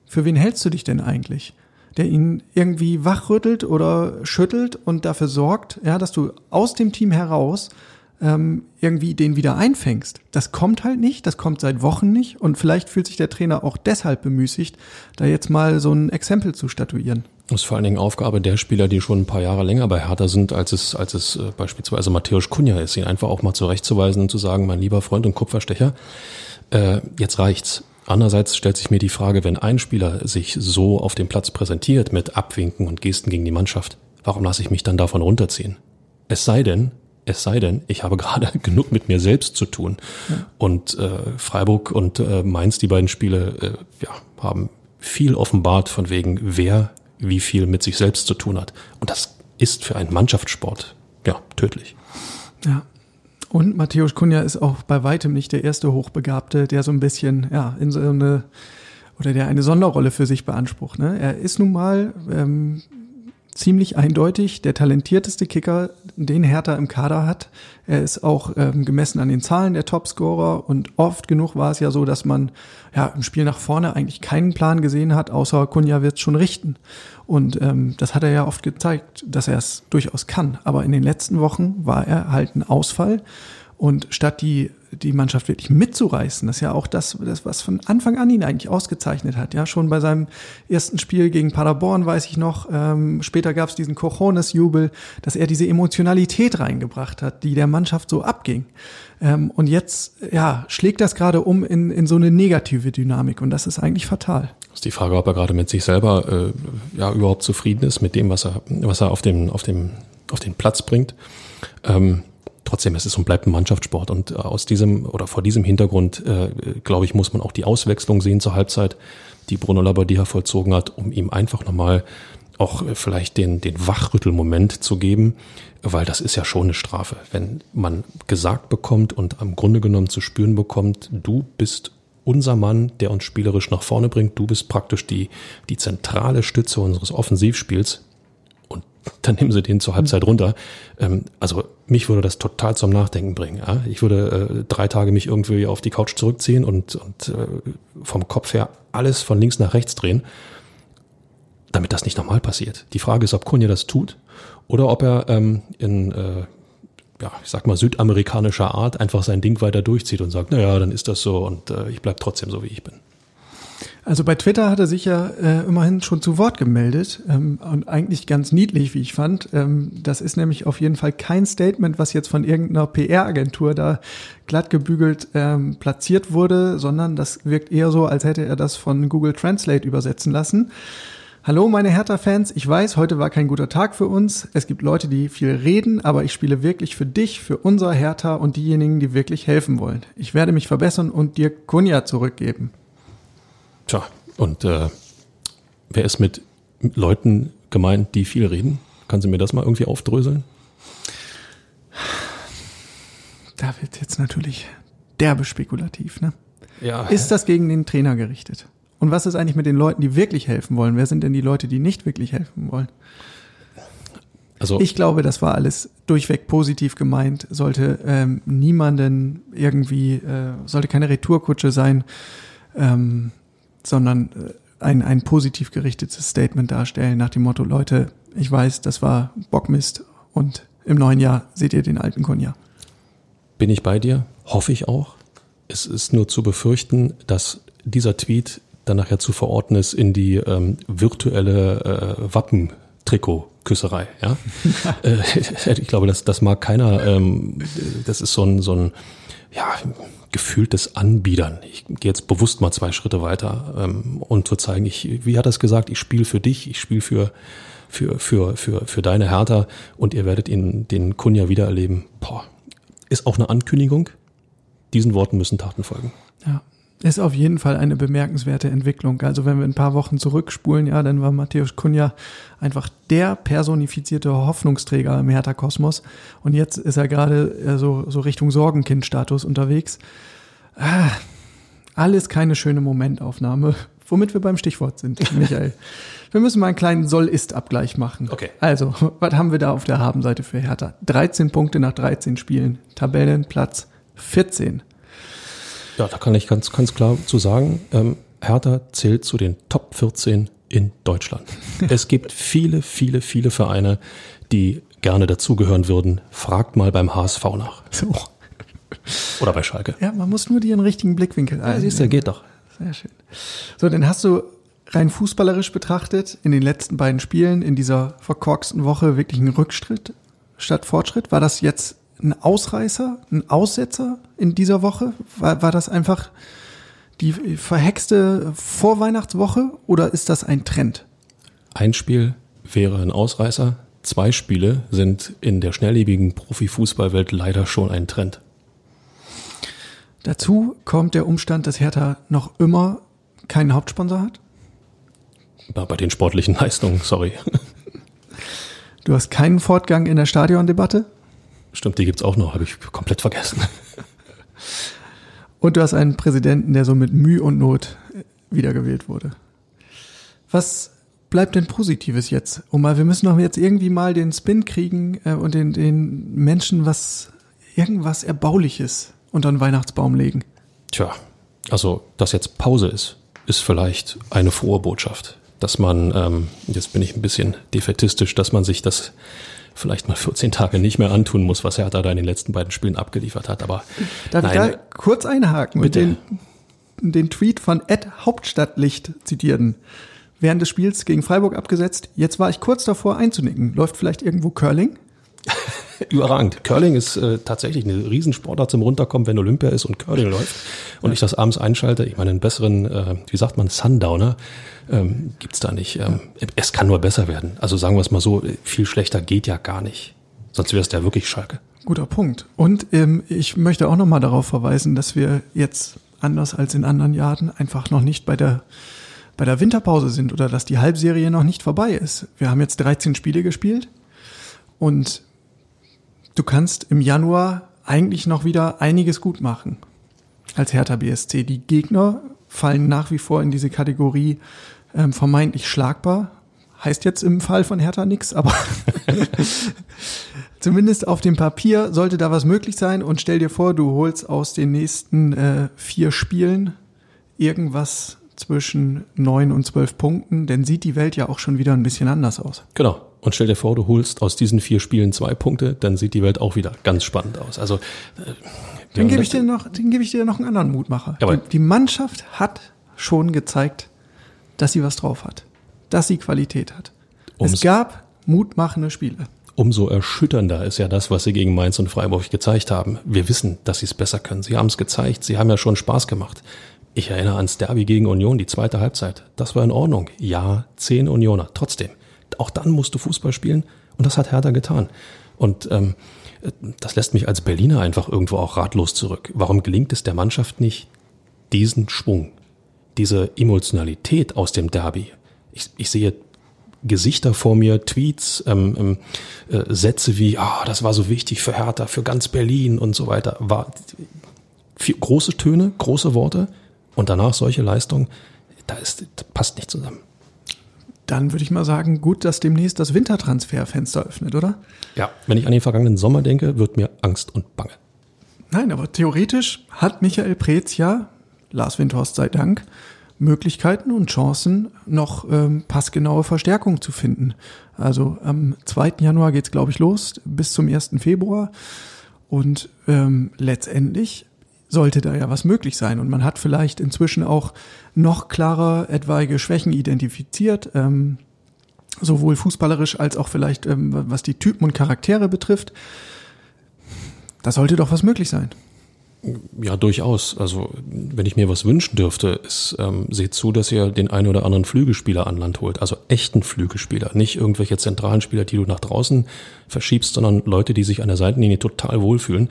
für wen hältst du dich denn eigentlich? Der ihn irgendwie wachrüttelt oder schüttelt und dafür sorgt, ja, dass du aus dem Team heraus ähm, irgendwie den wieder einfängst. Das kommt halt nicht, das kommt seit Wochen nicht und vielleicht fühlt sich der Trainer auch deshalb bemüßigt, da jetzt mal so ein Exempel zu statuieren. Das ist vor allen Dingen Aufgabe der Spieler, die schon ein paar Jahre länger bei Hertha sind, als es, als es äh, beispielsweise Matthäus Kunja ist, ihn einfach auch mal zurechtzuweisen und zu sagen, mein lieber Freund und Kupferstecher, äh, jetzt reicht's. Andererseits stellt sich mir die Frage, wenn ein Spieler sich so auf dem Platz präsentiert mit Abwinken und Gesten gegen die Mannschaft, warum lasse ich mich dann davon runterziehen? Es sei denn, es sei denn, ich habe *laughs* gerade genug mit mir selbst zu tun. Ja. Und äh, Freiburg und äh, Mainz, die beiden Spiele, äh, ja, haben viel offenbart von wegen, wer wie viel mit sich selbst zu tun hat. Und das ist für einen Mannschaftssport ja tödlich. Ja. Und Matthäus Kunja ist auch bei weitem nicht der erste Hochbegabte, der so ein bisschen ja in so eine oder der eine Sonderrolle für sich beansprucht. Ne? Er ist nun mal ähm, ziemlich eindeutig der talentierteste Kicker, den Hertha im Kader hat. Er ist auch ähm, gemessen an den Zahlen der Topscorer und oft genug war es ja so, dass man ja im Spiel nach vorne eigentlich keinen Plan gesehen hat, außer Kunja wird schon richten. Und ähm, das hat er ja oft gezeigt, dass er es durchaus kann. Aber in den letzten Wochen war er halt ein Ausfall. Und statt die die Mannschaft wirklich mitzureißen. Das ist ja auch das, das, was von Anfang an ihn eigentlich ausgezeichnet hat. Ja, schon bei seinem ersten Spiel gegen Paderborn weiß ich noch. Ähm, später gab es diesen Cojones-Jubel, dass er diese Emotionalität reingebracht hat, die der Mannschaft so abging. Ähm, und jetzt, ja, schlägt das gerade um in, in so eine negative Dynamik und das ist eigentlich fatal. Ist die Frage, ob er gerade mit sich selber äh, ja überhaupt zufrieden ist mit dem, was er, was er auf dem, auf dem, auf den Platz bringt. Ähm, trotzdem, es ist und bleibt ein Mannschaftssport. Und äh, aus diesem oder vor diesem Hintergrund, äh, glaube ich, muss man auch die Auswechslung sehen zur Halbzeit, die Bruno Labbadia vollzogen hat, um ihm einfach nochmal auch äh, vielleicht den, den Wachrüttelmoment zu geben, weil das ist ja schon eine Strafe. Wenn man gesagt bekommt und am Grunde genommen zu spüren bekommt, du bist unser Mann, der uns spielerisch nach vorne bringt, du bist praktisch die, die zentrale Stütze unseres Offensivspiels dann nehmen sie den zur Halbzeit runter. Ähm, also mich würde das total zum Nachdenken bringen. Ja? Ich würde äh, drei Tage mich irgendwie auf die Couch zurückziehen und, und äh, vom Kopf her alles von links nach rechts drehen damit das nicht nochmal passiert. Die Frage ist, ob Kunja das tut oder ob er ähm, in, äh, ja, ich sag mal, südamerikanischer Art einfach sein Ding weiter durchzieht und sagt, naja, dann ist das so und äh, ich bleib trotzdem so, wie ich bin. Also bei Twitter hat er sich ja äh, immerhin schon zu Wort gemeldet ähm, und eigentlich ganz niedlich, wie ich fand. Ähm, das ist nämlich auf jeden Fall kein Statement, was jetzt von irgendeiner PR-Agentur da glatt gebügelt ähm, platziert wurde, sondern das wirkt eher so, als hätte er das von Google Translate übersetzen lassen. Hallo meine Hertha-Fans, ich weiß, heute war kein guter Tag für uns. Es gibt Leute, die viel reden, aber ich spiele wirklich für dich, für unser Hertha und diejenigen, die wirklich helfen wollen. Ich werde mich verbessern und dir Kunja zurückgeben. Tja, und äh, wer ist mit Leuten gemeint, die viel reden? Kann sie mir das mal irgendwie aufdröseln? Da wird jetzt natürlich derbe spekulativ, ne? Ja. Ist das gegen den Trainer gerichtet? Und was ist eigentlich mit den Leuten, die wirklich helfen wollen? Wer sind denn die Leute, die nicht wirklich helfen wollen? Also ich glaube, das war alles durchweg positiv gemeint, sollte ähm, niemanden irgendwie, äh, sollte keine Retourkutsche sein, ähm, sondern äh, ein, ein positiv gerichtetes Statement darstellen nach dem Motto, Leute, ich weiß, das war Bockmist und im neuen Jahr seht ihr den alten Konja. Bin ich bei dir? Hoffe ich auch. Es ist nur zu befürchten, dass dieser Tweet dann nachher zu verorten ist in die ähm, virtuelle äh, Wappentrikot-Küsserei. Ja? *laughs* äh, *laughs* ich glaube, das, das mag keiner. Ähm, das ist so ein, so ein ja, gefühltes Anbiedern. Ich gehe jetzt bewusst mal zwei Schritte weiter ähm, und zu zeigen, ich, wie hat er es gesagt, ich spiele für dich, ich spiele für, für, für, für, für deine Hertha und ihr werdet ihn, den Kunja wiedererleben. Boah, ist auch eine Ankündigung. Diesen Worten müssen Taten folgen. Ist auf jeden Fall eine bemerkenswerte Entwicklung. Also wenn wir ein paar Wochen zurückspulen, ja, dann war Matthäus Kunja einfach der personifizierte Hoffnungsträger im Hertha-Kosmos. Und jetzt ist er gerade äh, so, so Richtung Sorgenkind-Status unterwegs. Ah, alles keine schöne Momentaufnahme, womit wir beim Stichwort sind, *laughs* Michael. wir müssen mal einen kleinen Soll-Ist-Abgleich machen. Okay. Also, was haben wir da auf der Habenseite für Hertha? 13 Punkte nach 13 Spielen, Tabellenplatz 14. Ja, da kann ich ganz, ganz klar zu sagen, ähm, Hertha zählt zu den Top 14 in Deutschland. *laughs* es gibt viele, viele, viele Vereine, die gerne dazugehören würden. Fragt mal beim HSV nach. So. Oder bei Schalke. Ja, man muss nur dir einen richtigen Blickwinkel Ja, siehst du, geht doch. Sehr schön. So, dann hast du rein fußballerisch betrachtet in den letzten beiden Spielen in dieser verkorksten Woche wirklich einen Rückschritt statt Fortschritt. War das jetzt ein Ausreißer, ein Aussetzer in dieser Woche? War, war das einfach die verhexte Vorweihnachtswoche oder ist das ein Trend? Ein Spiel wäre ein Ausreißer. Zwei Spiele sind in der schnelllebigen Profifußballwelt leider schon ein Trend. Dazu kommt der Umstand, dass Hertha noch immer keinen Hauptsponsor hat. Bei den sportlichen *laughs* Leistungen, sorry. Du hast keinen Fortgang in der Stadiondebatte? Stimmt, die gibt's auch noch, habe ich komplett vergessen. Und du hast einen Präsidenten, der so mit Mühe und Not wiedergewählt wurde. Was bleibt denn Positives jetzt? Um mal, wir müssen doch jetzt irgendwie mal den Spin kriegen äh, und den, den Menschen was, irgendwas Erbauliches unter den Weihnachtsbaum legen. Tja, also, dass jetzt Pause ist, ist vielleicht eine frohe Botschaft. Dass man, ähm, jetzt bin ich ein bisschen defetistisch, dass man sich das vielleicht mal 14 Tage nicht mehr antun muss, was Hertha da in den letzten beiden Spielen abgeliefert hat. Aber Darf nein, ich da kurz einhaken bitte. und den, den Tweet von Ed Hauptstadtlicht zitieren? Während des Spiels gegen Freiburg abgesetzt. Jetzt war ich kurz davor einzunicken. Läuft vielleicht irgendwo Curling? *laughs* Überragend. Curling ist äh, tatsächlich eine Riesensportart zum Runterkommen, wenn Olympia ist und Curling läuft und ich das abends einschalte. Ich meine, einen besseren, äh, wie sagt man, Sundowner ähm, gibt's da nicht. Ähm, es kann nur besser werden. Also sagen wir es mal so, viel schlechter geht ja gar nicht. Sonst wäre es ja wirklich Schalke. Guter Punkt. Und ähm, ich möchte auch nochmal darauf verweisen, dass wir jetzt anders als in anderen Jahren einfach noch nicht bei der bei der Winterpause sind oder dass die Halbserie noch nicht vorbei ist. Wir haben jetzt 13 Spiele gespielt und du kannst im Januar eigentlich noch wieder einiges gut machen als Hertha BSC. Die Gegner fallen nach wie vor in diese Kategorie ähm, vermeintlich schlagbar. Heißt jetzt im Fall von Hertha nichts, aber *laughs* *laughs* zumindest auf dem Papier sollte da was möglich sein. Und stell dir vor, du holst aus den nächsten äh, vier Spielen irgendwas zwischen neun und zwölf Punkten, dann sieht die Welt ja auch schon wieder ein bisschen anders aus. Genau. Und stell dir vor, du holst aus diesen vier Spielen zwei Punkte, dann sieht die Welt auch wieder ganz spannend aus. Also äh, dann gebe ich dir noch, dann gebe ich dir noch einen anderen Mutmacher. Die, die Mannschaft hat schon gezeigt, dass sie was drauf hat, dass sie Qualität hat. Es gab mutmachende Spiele. Umso erschütternder ist ja das, was sie gegen Mainz und Freiburg gezeigt haben. Wir wissen, dass sie es besser können. Sie haben es gezeigt. Sie haben ja schon Spaß gemacht. Ich erinnere ans Derby gegen Union, die zweite Halbzeit. Das war in Ordnung. Ja, zehn Unioner. Trotzdem. Auch dann musst du Fußball spielen. Und das hat Hertha getan. Und ähm, das lässt mich als Berliner einfach irgendwo auch ratlos zurück. Warum gelingt es der Mannschaft nicht, diesen Schwung, diese Emotionalität aus dem Derby? Ich, ich sehe Gesichter vor mir, Tweets, ähm, ähm, äh, Sätze wie, ah, das war so wichtig für Hertha, für ganz Berlin und so weiter. War viel, große Töne, große Worte und danach solche Leistungen, da ist, das passt nicht zusammen. Dann würde ich mal sagen, gut, dass demnächst das Wintertransferfenster öffnet, oder? Ja, wenn ich an den vergangenen Sommer denke, wird mir Angst und Bange. Nein, aber theoretisch hat Michael Preetz ja, Lars Windhorst sei Dank, Möglichkeiten und Chancen, noch ähm, passgenaue Verstärkung zu finden. Also am 2. Januar geht's, glaube ich, los, bis zum 1. Februar. Und ähm, letztendlich sollte da ja was möglich sein. Und man hat vielleicht inzwischen auch noch klarer etwaige Schwächen identifiziert, ähm, sowohl fußballerisch als auch vielleicht ähm, was die Typen und Charaktere betrifft. Da sollte doch was möglich sein. Ja, durchaus. Also, wenn ich mir was wünschen dürfte, ist, ähm, seht zu, dass ihr den einen oder anderen Flügelspieler an Land holt. Also echten Flügelspieler. Nicht irgendwelche zentralen Spieler, die du nach draußen verschiebst, sondern Leute, die sich an der Seitenlinie total wohlfühlen.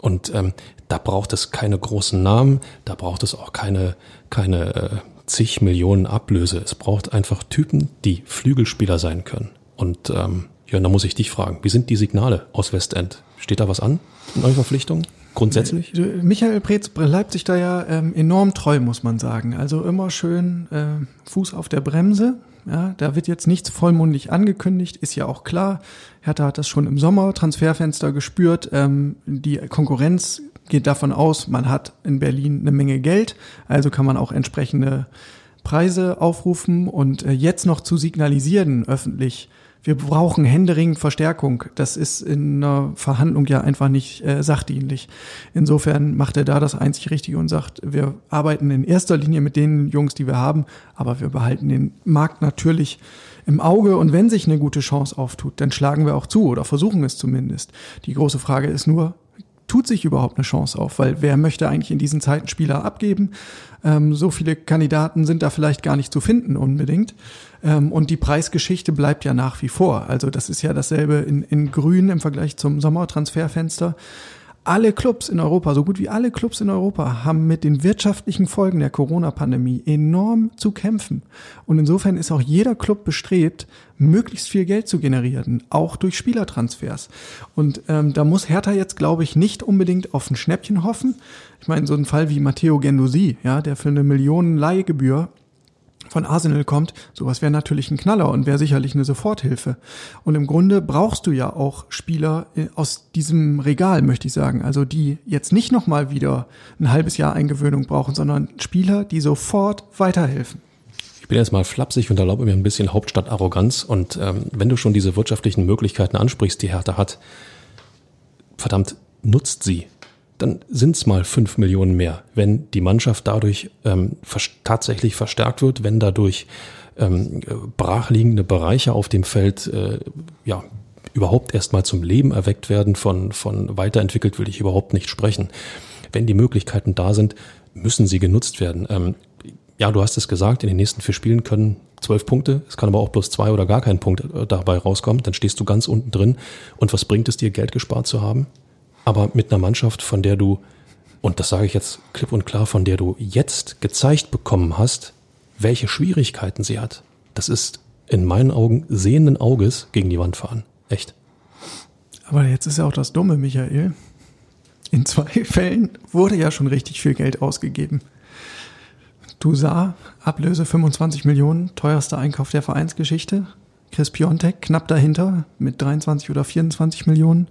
Und ähm, da braucht es keine großen Namen, da braucht es auch keine, keine äh, zig Millionen Ablöse. Es braucht einfach Typen, die Flügelspieler sein können. Und ähm, ja, da muss ich dich fragen, wie sind die Signale aus Westend? Steht da was an in eurer Verpflichtung? Grundsätzlich? Michael Preetz bleibt sich da ja ähm, enorm treu, muss man sagen. Also immer schön äh, Fuß auf der Bremse. Ja, da wird jetzt nichts vollmundig angekündigt, ist ja auch klar. Hertha hat das schon im Sommer Transferfenster gespürt. Ähm, die Konkurrenz geht davon aus, man hat in Berlin eine Menge Geld, also kann man auch entsprechende Preise aufrufen und äh, jetzt noch zu signalisieren öffentlich, wir brauchen händeringend Verstärkung. Das ist in einer Verhandlung ja einfach nicht äh, sachdienlich. Insofern macht er da das einzig Richtige und sagt, wir arbeiten in erster Linie mit den Jungs, die wir haben, aber wir behalten den Markt natürlich im Auge und wenn sich eine gute Chance auftut, dann schlagen wir auch zu oder versuchen es zumindest. Die große Frage ist nur, tut sich überhaupt eine Chance auf? Weil wer möchte eigentlich in diesen Zeiten Spieler abgeben? Ähm, so viele Kandidaten sind da vielleicht gar nicht zu finden unbedingt. Ähm, und die Preisgeschichte bleibt ja nach wie vor. Also das ist ja dasselbe in, in Grün im Vergleich zum Sommertransferfenster alle Clubs in Europa, so gut wie alle Clubs in Europa, haben mit den wirtschaftlichen Folgen der Corona-Pandemie enorm zu kämpfen. Und insofern ist auch jeder Club bestrebt, möglichst viel Geld zu generieren, auch durch Spielertransfers. Und ähm, da muss Hertha jetzt, glaube ich, nicht unbedingt auf ein Schnäppchen hoffen. Ich meine, so ein Fall wie Matteo Gendosi, ja, der für eine Millionen Leihgebühr von Arsenal kommt, sowas wäre natürlich ein Knaller und wäre sicherlich eine Soforthilfe. Und im Grunde brauchst du ja auch Spieler äh, aus diesem Regal, möchte ich sagen. Also die jetzt nicht nochmal wieder ein halbes Jahr Eingewöhnung brauchen, sondern Spieler, die sofort weiterhelfen. Ich bin jetzt mal flapsig und erlaube mir ein bisschen Hauptstadtarroganz. Und ähm, wenn du schon diese wirtschaftlichen Möglichkeiten ansprichst, die Hertha hat, verdammt, nutzt sie dann sind es mal fünf Millionen mehr, wenn die Mannschaft dadurch ähm, tatsächlich verstärkt wird, wenn dadurch ähm, brachliegende Bereiche auf dem Feld äh, ja überhaupt erstmal zum Leben erweckt werden, von, von weiterentwickelt will ich überhaupt nicht sprechen. Wenn die Möglichkeiten da sind, müssen sie genutzt werden. Ähm, ja, du hast es gesagt, in den nächsten vier Spielen können zwölf Punkte, es kann aber auch bloß zwei oder gar kein Punkt äh, dabei rauskommen, dann stehst du ganz unten drin. Und was bringt es dir, Geld gespart zu haben? Aber mit einer Mannschaft, von der du, und das sage ich jetzt klipp und klar, von der du jetzt gezeigt bekommen hast, welche Schwierigkeiten sie hat, das ist in meinen Augen sehenden Auges gegen die Wand fahren. Echt. Aber jetzt ist ja auch das Dumme, Michael. In zwei *laughs* Fällen wurde ja schon richtig viel Geld ausgegeben. Du sah, Ablöse 25 Millionen, teuerster Einkauf der Vereinsgeschichte. Chris Piontek knapp dahinter mit 23 oder 24 Millionen.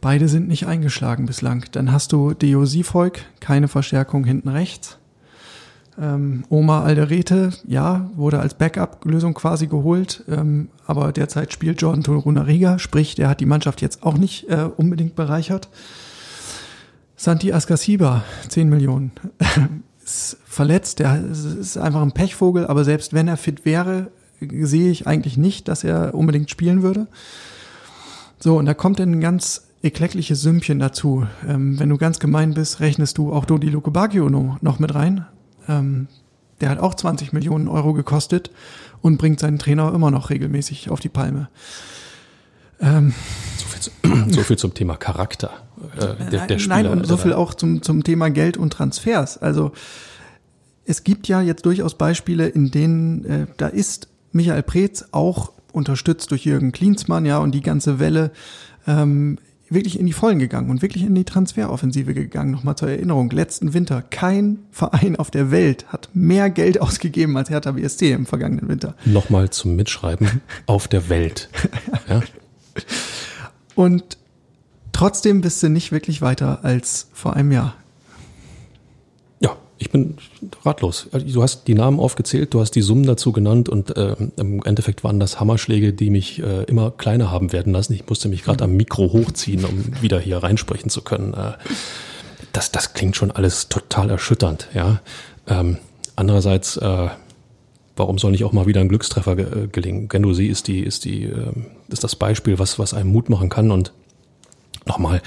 Beide sind nicht eingeschlagen bislang. Dann hast du Dio Siefolk, keine Verstärkung hinten rechts. Ähm, Oma Alderete, ja, wurde als Backup-Lösung quasi geholt, ähm, aber derzeit spielt Jordan Torunariga, sprich, der hat die Mannschaft jetzt auch nicht äh, unbedingt bereichert. Santi Askasiba, 10 Millionen. *laughs* ist verletzt, der ist einfach ein Pechvogel, aber selbst wenn er fit wäre, sehe ich eigentlich nicht, dass er unbedingt spielen würde. So, und da kommt ein ganz ekleckliches Sümmchen dazu. Ähm, wenn du ganz gemein bist, rechnest du auch Dodi Luke Baggio noch mit rein. Ähm, der hat auch 20 Millionen Euro gekostet und bringt seinen Trainer immer noch regelmäßig auf die Palme. Ähm, so, viel zu, *clears throat* so, viel zum Thema Charakter äh, der, der Spieler. Nein, und so viel auch zum, zum Thema Geld und Transfers. Also es gibt ja jetzt durchaus Beispiele, in denen äh, da ist Michael Preetz auch unterstützt durch Jürgen Klinsmann, ja, und die ganze Welle ähm, wirklich in die Vollen gegangen und wirklich in die Transferoffensive gegangen. Nochmal zur Erinnerung, letzten Winter, kein Verein auf der Welt hat mehr Geld *laughs* ausgegeben als Hertha BSC im vergangenen Winter. Nochmal zum Mitschreiben, auf der Welt. *laughs* Ja? Und trotzdem bist du nicht wirklich weiter als vor einem Jahr ich bin ratlos. Du hast die Namen aufgezählt, du hast die Summen dazu genannt und äh, im Endeffekt waren das Hammerschläge, die mich äh, immer kleiner haben werden lassen. Ich musste mich gerade am Mikro hochziehen, um wieder hier reinsprechen zu können. Äh, das, das klingt schon alles total erschütternd. Ja. Ähm, andererseits, äh, warum soll nicht auch mal wieder ein Glückstreffer ge gelingen? Gendosi ist die, ist die, äh, ist das Beispiel, was, was einem Mut machen kann und nochmal,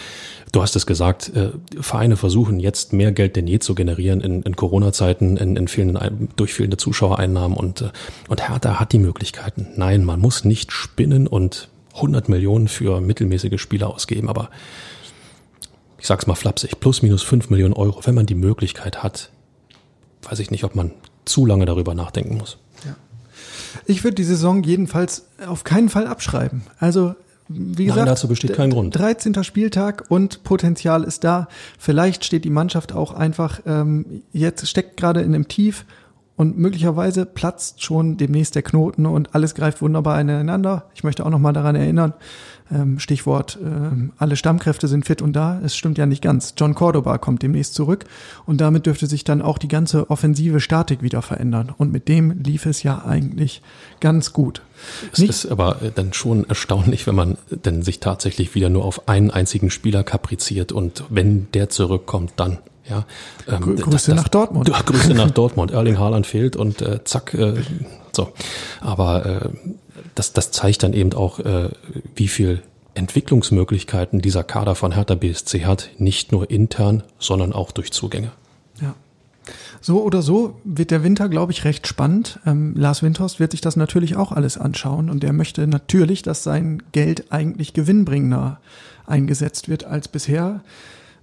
Du hast es gesagt, äh, Vereine versuchen jetzt mehr Geld denn je zu generieren in, in Corona-Zeiten, in, in fehlenden, durch fehlende Zuschauereinnahmen und, äh, und Hertha hat die Möglichkeiten. Nein, man muss nicht spinnen und 100 Millionen für mittelmäßige Spieler ausgeben, aber ich sag's mal flapsig, plus minus 5 Millionen Euro, wenn man die Möglichkeit hat, weiß ich nicht, ob man zu lange darüber nachdenken muss. Ja. Ich würde die Saison jedenfalls auf keinen Fall abschreiben. Also wie gesagt, Nein, dazu besteht kein Grund. 13. Spieltag und Potenzial ist da. Vielleicht steht die Mannschaft auch einfach ähm, jetzt steckt gerade in einem Tief und möglicherweise platzt schon demnächst der Knoten und alles greift wunderbar ineinander. Ich möchte auch noch mal daran erinnern, ähm, Stichwort, ähm, alle Stammkräfte sind fit und da. Es stimmt ja nicht ganz. John Cordoba kommt demnächst zurück und damit dürfte sich dann auch die ganze offensive Statik wieder verändern. Und mit dem lief es ja eigentlich ganz gut. Es nicht ist aber äh, dann schon erstaunlich, wenn man denn sich tatsächlich wieder nur auf einen einzigen Spieler kapriziert und wenn der zurückkommt, dann. Ja, ähm, Grüße das, das, nach Dortmund. *laughs* Grüße nach Dortmund. *laughs* Erling Haaland fehlt und äh, zack, äh, so. Aber äh, das, das zeigt dann eben auch, äh, wie viel Entwicklungsmöglichkeiten dieser Kader von Hertha BSC hat, nicht nur intern, sondern auch durch Zugänge. Ja. So oder so wird der Winter, glaube ich, recht spannend. Ähm, Lars Windhorst wird sich das natürlich auch alles anschauen und er möchte natürlich, dass sein Geld eigentlich gewinnbringender eingesetzt wird als bisher.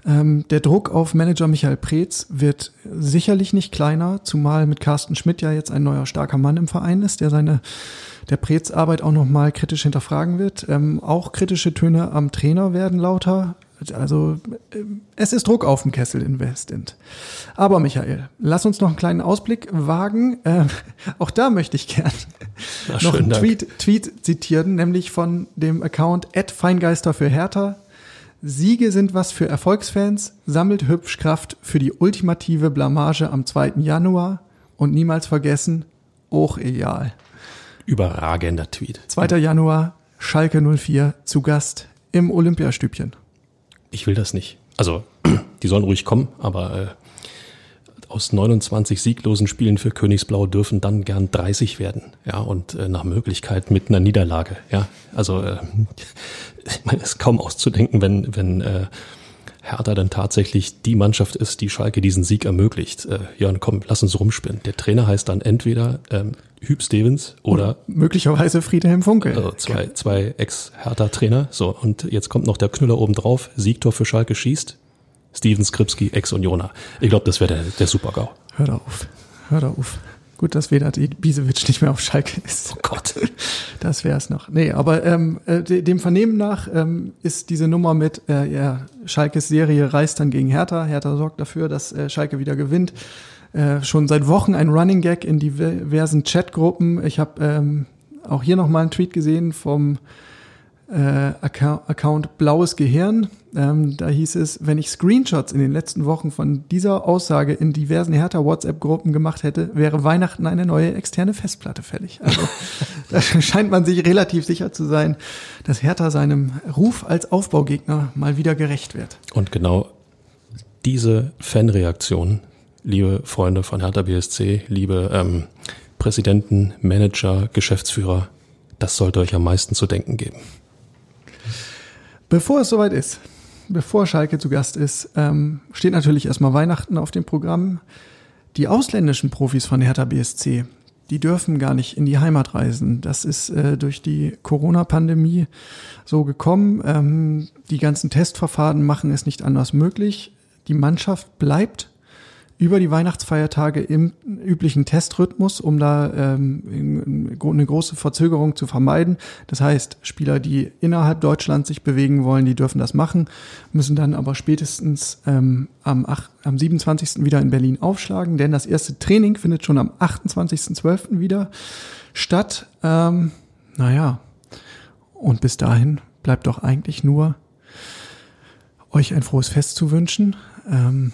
Ähm, der Druck auf Manager Michael Preetz wird sicherlich nicht kleiner, zumal mit Carsten Schmidt ja jetzt ein neuer starker Mann im Verein ist, der seine der Preetz Arbeit auch nochmal kritisch hinterfragen wird. Ähm, auch kritische Töne am Trainer werden lauter. Also äh, es ist Druck auf dem Kessel in Westend. Aber Michael, lass uns noch einen kleinen Ausblick wagen. Äh, *laughs* auch da möchte ich gern Ach, noch einen Tweet, Tweet zitieren, nämlich von dem Account Feingeister für Hertha. Siege sind was für Erfolgsfans, sammelt hübsch Kraft für die ultimative Blamage am 2. Januar und niemals vergessen, auch egal. Überragender Tweet. 2. Januar, Schalke 04 zu Gast im Olympiastübchen. Ich will das nicht. Also, *clears throat* die sollen ruhig kommen, aber äh, aus 29 sieglosen Spielen für Königsblau dürfen dann gern 30 werden. Ja, und äh, nach Möglichkeit mit einer Niederlage. Ja, also äh, ich meine, es ist kaum auszudenken, wenn, wenn äh, Hertha dann tatsächlich die Mannschaft ist, die Schalke diesen Sieg ermöglicht. Äh, ja, komm, lass uns rumspinnen. Der Trainer heißt dann entweder ähm, Hüb Stevens oder, oder möglicherweise Friedhelm Funkel. Also zwei, zwei Ex-Hertha-Trainer. So, und jetzt kommt noch der Knüller oben drauf. Siegtor für Schalke schießt. Steven Skripski, Ex-Unioner. Ich glaube, das wäre der, der Super-GAU. Hör da auf. Hör da auf. Gut, dass Vedat Bisevic nicht mehr auf Schalke ist. Oh Gott. *laughs* Das wäre es noch. Nee, aber ähm, äh, dem Vernehmen nach ähm, ist diese Nummer mit äh, ja, Schalkes Serie reist dann gegen Hertha. Hertha sorgt dafür, dass äh, Schalke wieder gewinnt. Äh, schon seit Wochen ein Running Gag in diversen Chatgruppen. Ich habe ähm, auch hier nochmal einen Tweet gesehen vom Account, Account Blaues Gehirn. Ähm, da hieß es, wenn ich Screenshots in den letzten Wochen von dieser Aussage in diversen Hertha-WhatsApp-Gruppen gemacht hätte, wäre Weihnachten eine neue externe Festplatte fällig. Also *laughs* da scheint man sich relativ sicher zu sein, dass Hertha seinem Ruf als Aufbaugegner mal wieder gerecht wird. Und genau diese Fanreaktion, liebe Freunde von Hertha BSC, liebe ähm, Präsidenten, Manager, Geschäftsführer, das sollte euch am meisten zu denken geben. Bevor es soweit ist, bevor Schalke zu Gast ist, ähm, steht natürlich erstmal Weihnachten auf dem Programm. Die ausländischen Profis von Hertha BSC, die dürfen gar nicht in die Heimat reisen. Das ist äh, durch die Corona-Pandemie so gekommen. Ähm, die ganzen Testverfahren machen es nicht anders möglich. Die Mannschaft bleibt über die Weihnachtsfeiertage im üblichen Testrhythmus, um da ähm, eine große Verzögerung zu vermeiden. Das heißt, Spieler, die innerhalb Deutschlands sich bewegen wollen, die dürfen das machen, müssen dann aber spätestens ähm, am, 8, am 27. wieder in Berlin aufschlagen, denn das erste Training findet schon am 28.12. wieder statt. Ähm, naja, und bis dahin bleibt doch eigentlich nur euch ein frohes Fest zu wünschen. Ähm,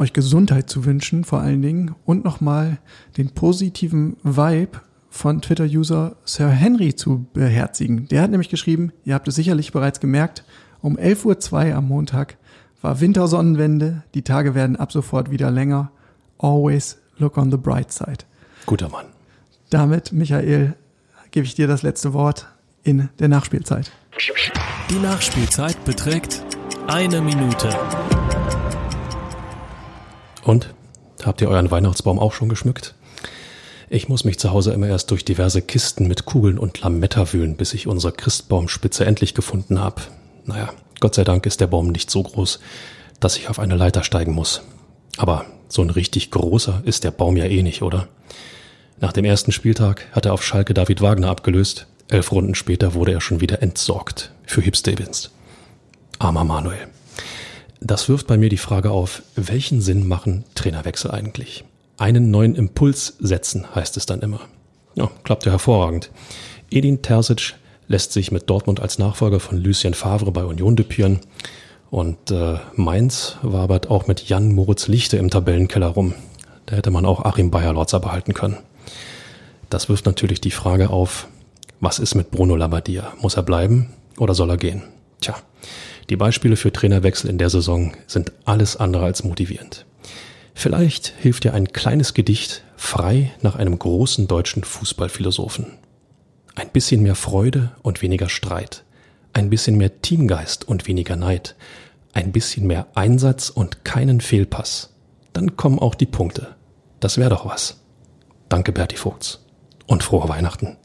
euch Gesundheit zu wünschen, vor allen Dingen, und nochmal den positiven Vibe von Twitter-User Sir Henry zu beherzigen. Der hat nämlich geschrieben, ihr habt es sicherlich bereits gemerkt, um 11.02 Uhr am Montag war Wintersonnenwende, die Tage werden ab sofort wieder länger. Always look on the bright side. Guter Mann. Damit, Michael, gebe ich dir das letzte Wort in der Nachspielzeit. Die Nachspielzeit beträgt eine Minute. Und? Habt ihr euren Weihnachtsbaum auch schon geschmückt? Ich muss mich zu Hause immer erst durch diverse Kisten mit Kugeln und Lametta wühlen, bis ich unsere Christbaumspitze endlich gefunden habe. Naja, Gott sei Dank ist der Baum nicht so groß, dass ich auf eine Leiter steigen muss. Aber so ein richtig großer ist der Baum ja eh nicht, oder? Nach dem ersten Spieltag hat er auf Schalke David Wagner abgelöst. Elf Runden später wurde er schon wieder entsorgt für Hip Stevens. Armer Manuel. Das wirft bei mir die Frage auf, welchen Sinn machen Trainerwechsel eigentlich? Einen neuen Impuls setzen, heißt es dann immer. Ja, klappt ja hervorragend. Edin Terzic lässt sich mit Dortmund als Nachfolger von Lucien Favre bei Union düpieren. Und äh, Mainz wabert auch mit Jan Moritz Lichte im Tabellenkeller rum. Da hätte man auch Achim Bayerlotzer behalten können. Das wirft natürlich die Frage auf, was ist mit Bruno Labbadia? Muss er bleiben oder soll er gehen? Tja, die Beispiele für Trainerwechsel in der Saison sind alles andere als motivierend. Vielleicht hilft dir ein kleines Gedicht frei nach einem großen deutschen Fußballphilosophen. Ein bisschen mehr Freude und weniger Streit. Ein bisschen mehr Teamgeist und weniger Neid. Ein bisschen mehr Einsatz und keinen Fehlpass. Dann kommen auch die Punkte. Das wäre doch was. Danke, Berti Vogts. Und frohe Weihnachten.